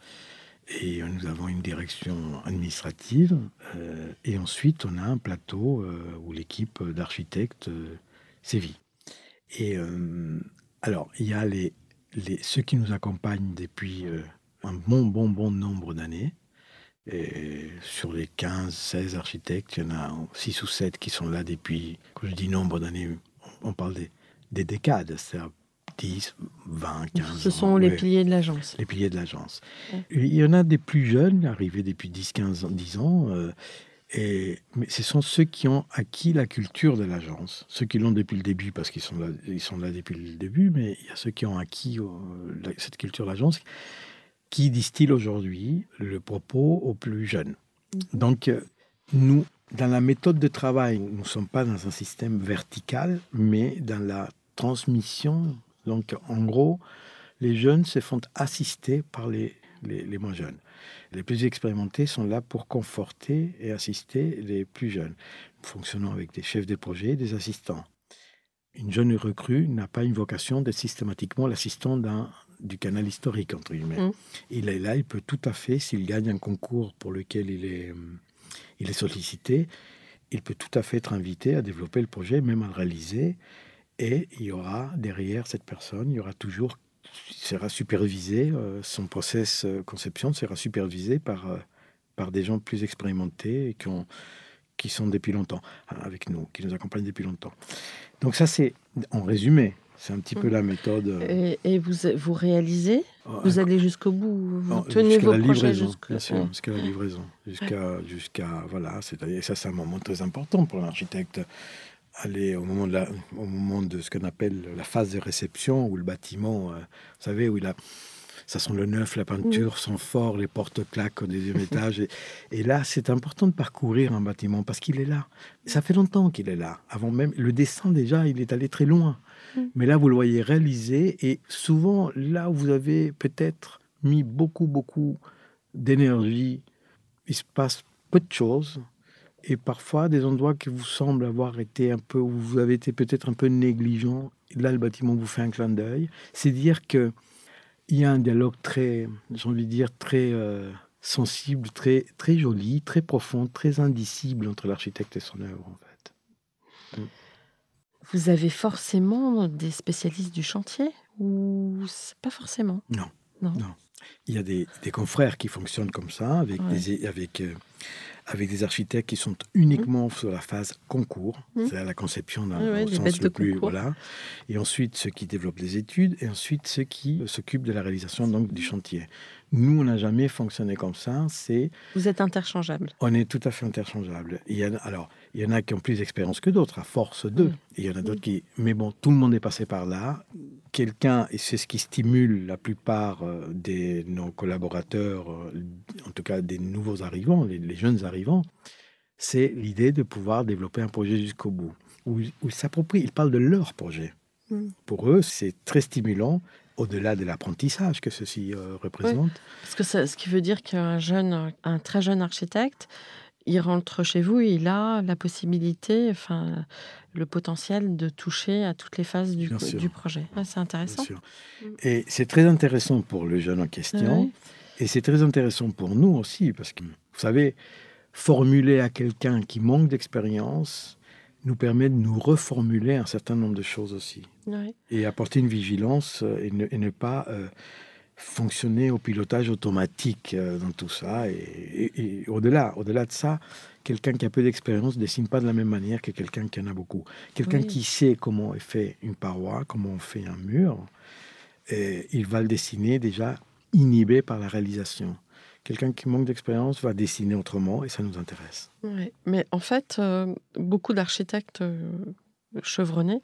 Et euh, nous avons une direction administrative. euh, et ensuite, on a un plateau euh, où l'équipe d'architectes euh, sévit. Et euh, alors, il y a les, ceux qui nous accompagnent depuis euh, un bon, bon, bon nombre d'années. Et sur les 15, 16 architectes, il y en a 6 ou 7 qui sont là depuis, quand je dis nombre d'années, on parle des, des décades, c'est-à-dire 10, 20, 15 Ce ans, sont les ouais, piliers de l'agence. les piliers de l'agence. Ouais. Il y en a des plus jeunes, arrivés depuis 10, 15 ans, 10 ans, euh, et, mais ce sont ceux qui ont acquis la culture de l'agence. Ceux qui l'ont depuis le début, parce qu'ils sont, là, ils sont là depuis le début, mais il y a ceux qui ont acquis euh, cette culture de l'agence qui distillent aujourd'hui le propos aux plus jeunes. Donc, euh, nous, dans la méthode de travail, nous ne sommes pas dans un système vertical, mais dans la transmission. Donc, en gros, les jeunes se font assister par les, les, les moins jeunes. Les plus expérimentés sont là pour conforter et assister les plus jeunes. Nous fonctionnons avec des chefs de projet et des assistants. Une jeune recrue n'a pas une vocation d'être systématiquement l'assistant d'un du canal historique, entre guillemets. Mm. Il est là, il peut tout à fait, s'il gagne un concours pour lequel il est, hum, il est sollicité, il peut tout à fait être invité à développer le projet, même à le réaliser. Et il y aura derrière cette personne, il y aura toujours, il sera supervisé, euh, son process euh, conception sera supervisé par, euh, par des gens plus expérimentés et qui, ont, qui sont depuis longtemps hein, avec nous, qui nous accompagnent depuis longtemps. Donc ça, c'est en résumé, c'est un petit peu Mhm. la méthode. euh, Et, et vous, vous réalisez Vous allez jusqu'au bout Vous non, tenez jusqu'à vos la projets livraison, jusqu'au bien sûr, Ouais. jusqu'à la livraison, jusqu'à, jusqu'à voilà, c'est-à-dire ça, c'est un moment très important pour l'architecte. Aller au moment de la, au moment de ce qu'on appelle la phase de réception où le bâtiment, euh, vous savez, où il a, ça sent le neuf, la peinture sent fort, les portes claquent au deuxième (laughs) étage. Et, et là, c'est important de parcourir un bâtiment parce qu'il est là. Ça fait longtemps qu'il est là. Avant même le dessin déjà, il est allé très loin. Mais là, vous le voyez réalisé et souvent là où vous avez peut-être mis beaucoup, beaucoup d'énergie, il se passe peu de choses. Et parfois, des endroits qui vous semblent avoir été un peu, où vous avez été peut-être un peu négligent, là, le bâtiment vous fait un clin d'œil. C'est dire que il y a un dialogue très, j'ai envie de dire, très euh, sensible, très, très joli, très profond, très indicible entre l'architecte et son œuvre, en fait. Vous avez forcément des spécialistes du chantier ou pas forcément? Non. Non. Non. Il y a des, des confrères qui fonctionnent comme ça, avec, Ouais. des, avec, euh, avec des architectes qui sont uniquement sur la phase concours, Mhm. c'est-à-dire la conception Ouais, dans ouais, sens le plus. concours. Voilà. Et ensuite, ceux qui développent les études, et ensuite ceux qui s'occupent de la réalisation donc, du chantier. Nous, on n'a jamais fonctionné comme ça. C'est Vous êtes interchangeable. on est tout à fait interchangeable. Il y a, alors, il y en a qui ont plus d'expérience que d'autres, à force d'eux. Mm. Et il y en a d'autres qui. Mais bon, tout le monde est passé par là. Quelqu'un, et c'est ce qui stimule la plupart euh, de nos collaborateurs, euh, en tout cas des nouveaux arrivants, les, les jeunes arrivants, c'est l'idée de pouvoir développer un projet jusqu'au bout. Où, où ils s'approprient, ils parlent de leur projet. Mm. Pour eux, c'est très stimulant, au-delà de l'apprentissage que ceci euh, représente. Parce que ça, ce qui veut dire qu'un jeune, un très jeune architecte, il rentre chez vous et il a la possibilité, enfin, le potentiel de toucher à toutes les phases du, projet. C'est intéressant. Et c'est très intéressant pour le jeune en question. Et c'est très intéressant pour nous aussi, parce que, vous savez, formuler à quelqu'un qui manque d'expérience nous permet de nous reformuler un certain nombre de choses aussi. Ouais. Et apporter une vigilance euh, et ne, et ne pas euh, fonctionner au pilotage automatique euh, dans tout ça. Et, et- et au-delà, au-delà de ça, quelqu'un qui a peu d'expérience ne dessine pas de la même manière que quelqu'un qui en a beaucoup. Quelqu'un Oui. qui sait comment est fait une paroi, comment on fait un mur, et il va le dessiner déjà inhibé par la réalisation. Quelqu'un qui manque d'expérience va dessiner autrement et ça nous intéresse. Mais en fait, euh, beaucoup d'architectes euh, chevronnés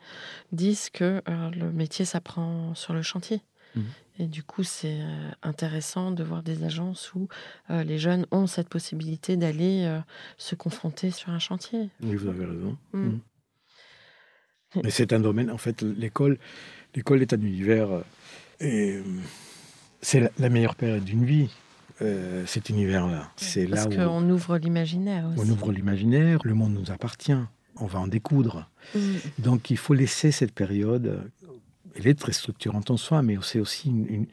disent que euh, le métier s'apprend sur le chantier. Mhm. Et du coup, c'est intéressant de voir des agences où euh, les jeunes ont cette possibilité d'aller se confronter sur un chantier. Oui, vous avez raison. Mm. Mm. Mais c'est un domaine, en fait, l'école, l'école est un univers, et c'est la, la meilleure période d'une vie. Euh, cet univers-là. C'est Parce là où qu'on ouvre l'imaginaire aussi. on ouvre l'imaginaire, le monde nous appartient, on va en découdre. Mm. Donc il faut laisser cette période, euh, elle est très structurante en soi, mais c'est aussi une- une-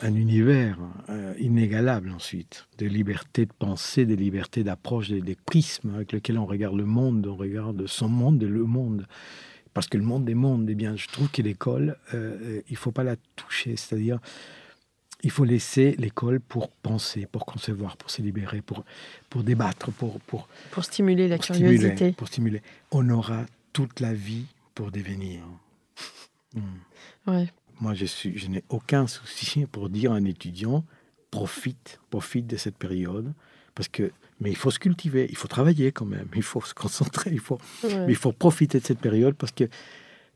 un univers euh, inégalable ensuite, de liberté de pensée, de liberté d'approche, des, des prismes avec lesquels on regarde le monde, on regarde son monde et le monde. Parce que le monde des mondes, eh bien, je trouve que l'école, euh, il faut pas la toucher, c'est-à-dire il faut laisser l'école pour penser, pour concevoir, pour se libérer, pour, pour débattre, pour, pour, Pour stimuler la pour stimuler, curiosité. pour stimuler. On aura toute la vie pour devenir. Hmm. Ouais. Moi, je, suis, je n'ai aucun souci pour dire à un étudiant profite, profite de cette période. Parce que, mais il faut se cultiver, il faut travailler quand même, il faut se concentrer, il faut, Ouais. mais il faut profiter de cette période parce que,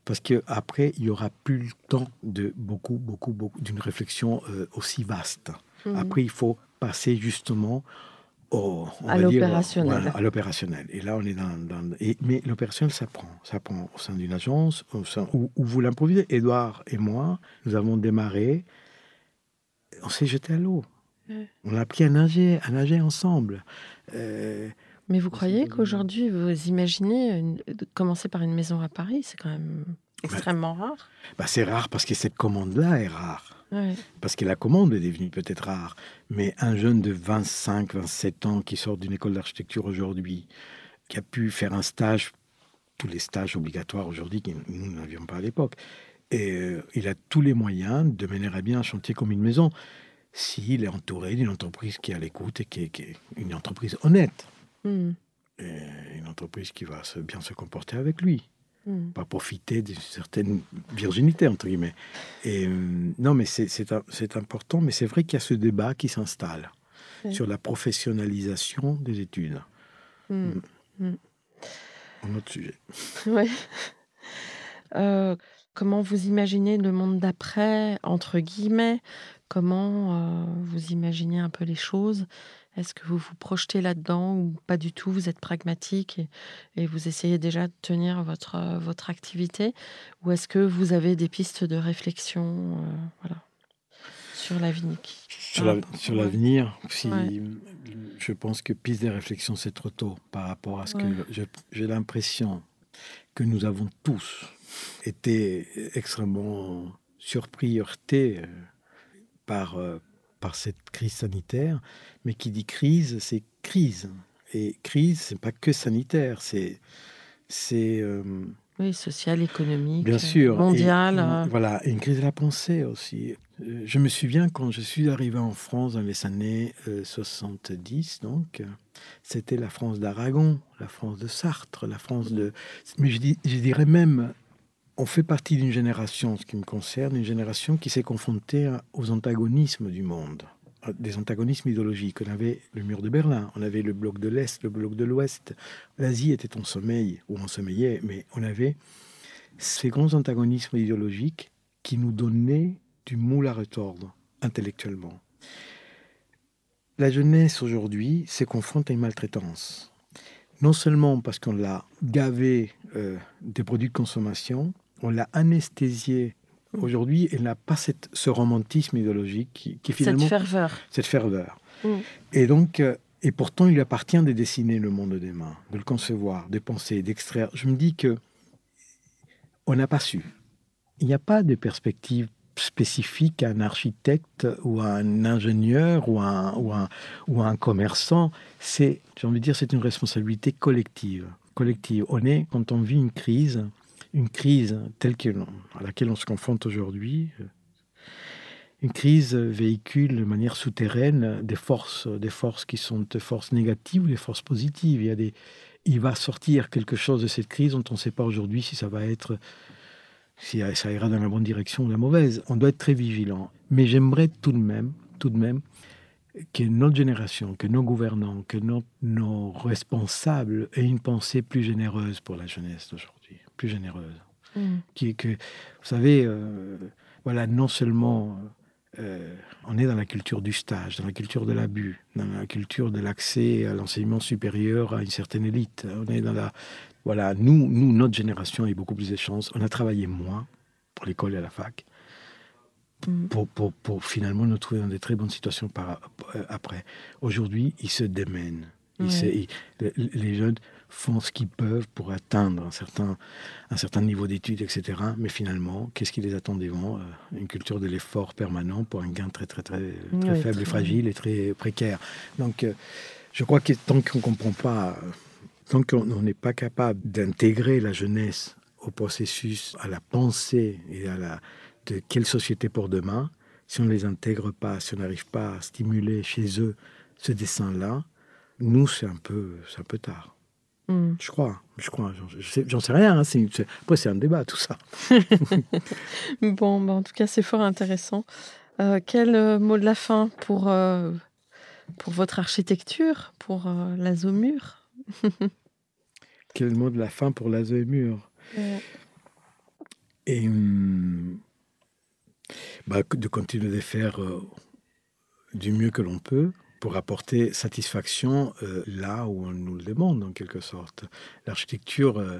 parce que après, il y aura plus le temps de beaucoup, beaucoup, beaucoup d'une réflexion euh, aussi vaste. Mhm. Après, il faut passer justement au, on À l'opérationnel. voilà, à l'opérationnel. Et là, on est dans. dans- et, mais l'opérationnel, ça prend. Ça prend au sein d'une agence, au sein, où, où vous l'improvisez. Édouard et moi, nous avons démarré. On s'est jeté à l'eau. Ouais. On a appris à nager, à nager ensemble. Euh, Mais vous croyez qu'aujourd'hui, vous imaginez une- commencer par une maison à Paris? C'est quand même extrêmement rare. bah, c'est rare parce que cette commande-là est rare. Ouais. Parce que la commande est devenue peut-être rare. Mais un jeune de 25, 27 ans qui sort d'une école d'architecture aujourd'hui, qui a pu faire un stage, tous les stages obligatoires aujourd'hui, que nous n'avions pas à l'époque, et euh, il a tous les moyens de mener à bien un chantier comme une maison, s'il est entouré d'une entreprise qui est à l'écoute et qui est, qui est une entreprise honnête, Mm. et une entreprise qui va se- bien se comporter avec lui Mm. pas profiter d'une certaine virginité, entre guillemets. Et euh, non, mais c'est- important, mais c'est vrai qu'il y a ce débat qui s'installe sur la professionnalisation des études. Mm. Un autre sujet. (laughs) Ouais. Euh, comment vous imaginez le monde d'après, entre guillemets? Comment euh, vous imaginez un peu les choses? Est-ce que vous vous projetez là-dedans ou pas du tout? Vous êtes pragmatique et, et vous essayez déjà de tenir votre, euh, votre activité? Ou est-ce que vous avez des pistes de réflexion euh, voilà, sur l'avenir? Sur la- Ah, sur ouais. l'avenir, si, Ouais. je pense que piste des réflexions, c'est trop tôt par rapport à ce Ouais. que j'ai l'impression que nous avons tous été extrêmement surpris, heurtés euh, par, euh, par cette crise sanitaire. Mais qui dit crise, c'est crise. Et crise, c'est pas que sanitaire, c'est c'est euh, Oui, social, économique, Bien sûr. mondial. Et, euh, Voilà, et une crise de la pensée aussi. Euh, Je me souviens quand je suis arrivé en France dans les années euh, 70, donc, euh, c'était la France d'Aragon, la France de Sartre, la France de... Mais je, dis- je dirais même, on fait partie d'une génération, ce qui me concerne, une génération qui s'est confrontée aux antagonismes du monde, à des antagonismes idéologiques. On avait le mur de Berlin, on avait le bloc de l'Est, le bloc de l'Ouest. L'Asie était en sommeil, ou en sommeillait, mais on avait ces grands antagonismes idéologiques qui nous donnaient du moule à retordre intellectuellement. La jeunesse aujourd'hui se confronte à une maltraitance. Non seulement parce qu'on l'a gavé euh, des produits de consommation, on l'a anesthésiée. Aujourd'hui, elle n'a pas cette- ce romantisme idéologique qui, qui finalement cette ferveur. cette ferveur. Mm. Et donc, euh, et pourtant, il lui appartient de dessiner le monde des mains, de le concevoir, de penser, d'extraire. Je me dis que on n'a pas su. Il n'y a pas de perspective spécifique à un architecte ou à un ingénieur ou à un, ou à un, ou à un commerçant. C'est, j'ai envie de dire, c'est une responsabilité collective. Collective. On est, quand on vit une crise, une crise telle que, à laquelle on se confronte aujourd'hui, euh, une crise véhicule de manière souterraine des forces, des forces qui sont des forces négatives ou des forces positives. Il va sortir quelque chose de cette crise dont on ne sait pas aujourd'hui si ça va être, si ça ira dans la bonne direction ou la mauvaise. On doit être très vigilant. Mais j'aimerais tout de même, tout de même, que notre génération, que nos gouvernants, que nos, nos responsables aient une pensée plus généreuse pour la jeunesse d'aujourd'hui, plus généreuse Mm. qui, que, vous savez, euh, voilà, non seulement euh, on est dans la culture du stage, dans la culture de l'abus, dans la culture de l'accès à l'enseignement supérieur à une certaine élite. On est dans la, voilà, nous, nous, notre génération a eu beaucoup plus de chance. On a travaillé moins pour l'école et à la fac. mm. pour, pour, pour, finalement nous trouver dans des très bonnes situations par, euh, après. Aujourd'hui, ils se démènent. les jeunes font ce qu'ils peuvent pour atteindre un certain, un certain niveau d'études, etc. Mais finalement, qu'est-ce qui les attend devant euh, Une culture de l'effort permanent pour un gain très, très, très, très faible et fragile et très précaire. Donc, euh, je crois que tant qu'on ne comprend pas, tant qu'on n'est pas capable d'intégrer la jeunesse au processus, à la pensée et à la de quelle société pour demain, si on ne les intègre pas, si on n'arrive pas à stimuler chez eux ce dessin-là, nous, c'est un peu, un peu tard. Hmm. Je crois, je crois, j'en sais, rien. Hein, après, c'est un débat, tout ça. (laughs) (laughs) bon, bah, en tout cas, c'est fort intéressant. Euh, quel euh, mot de la fin pour, euh, pour votre architecture, pour la Zomur (laughs) Quel mot de la fin pour la Zomur Et hum, bah, de continuer de faire du mieux que l'on peut pour apporter satisfaction euh, là où on nous le demande, en quelque sorte. L'architecture, euh,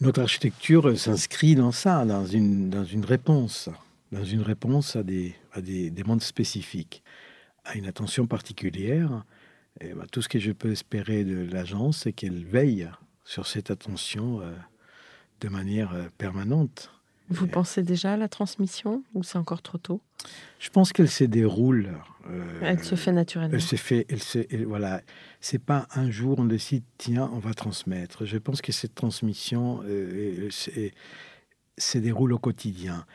notre architecture s'inscrit dans ça, dans une, réponse, dans une réponse à des, demandes spécifiques, à une attention particulière. Et bah, tout ce que je peux espérer de l'agence, c'est qu'elle veille sur cette attention euh, de manière permanente. Vous pensez déjà à la transmission ou c'est encore trop tôt? Je pense qu'elle se déroule. Euh, elle se fait naturellement. Elle se fait, elle se, voilà. C'est pas un jour on décide tiens on va transmettre. Je pense que cette transmission euh, se déroule au quotidien.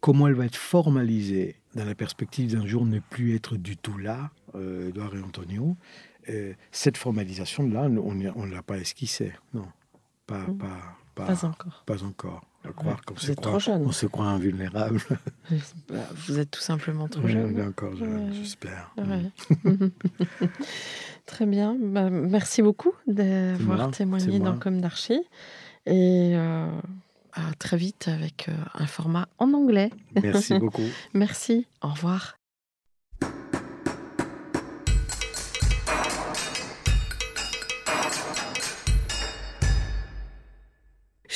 Comment elle va être formalisée dans la perspective d'un jour ne plus être du tout là, euh, Edouard et Antonio. Euh, cette formalisation là, on ne l'a pas esquissée, non, pas, mmh. pas, pas, pas encore. Pas encore croire qu'on se, croit, jeune. on se croit invulnérable. (laughs) Vous êtes tout simplement trop jeune. encore jeune, j'espère. (laughs) Très bien. Bah, merci beaucoup d'avoir témoigné dans Comme d'Archie. Et euh, à très vite avec euh, un format en anglais. Merci (laughs) beaucoup. merci. Au revoir.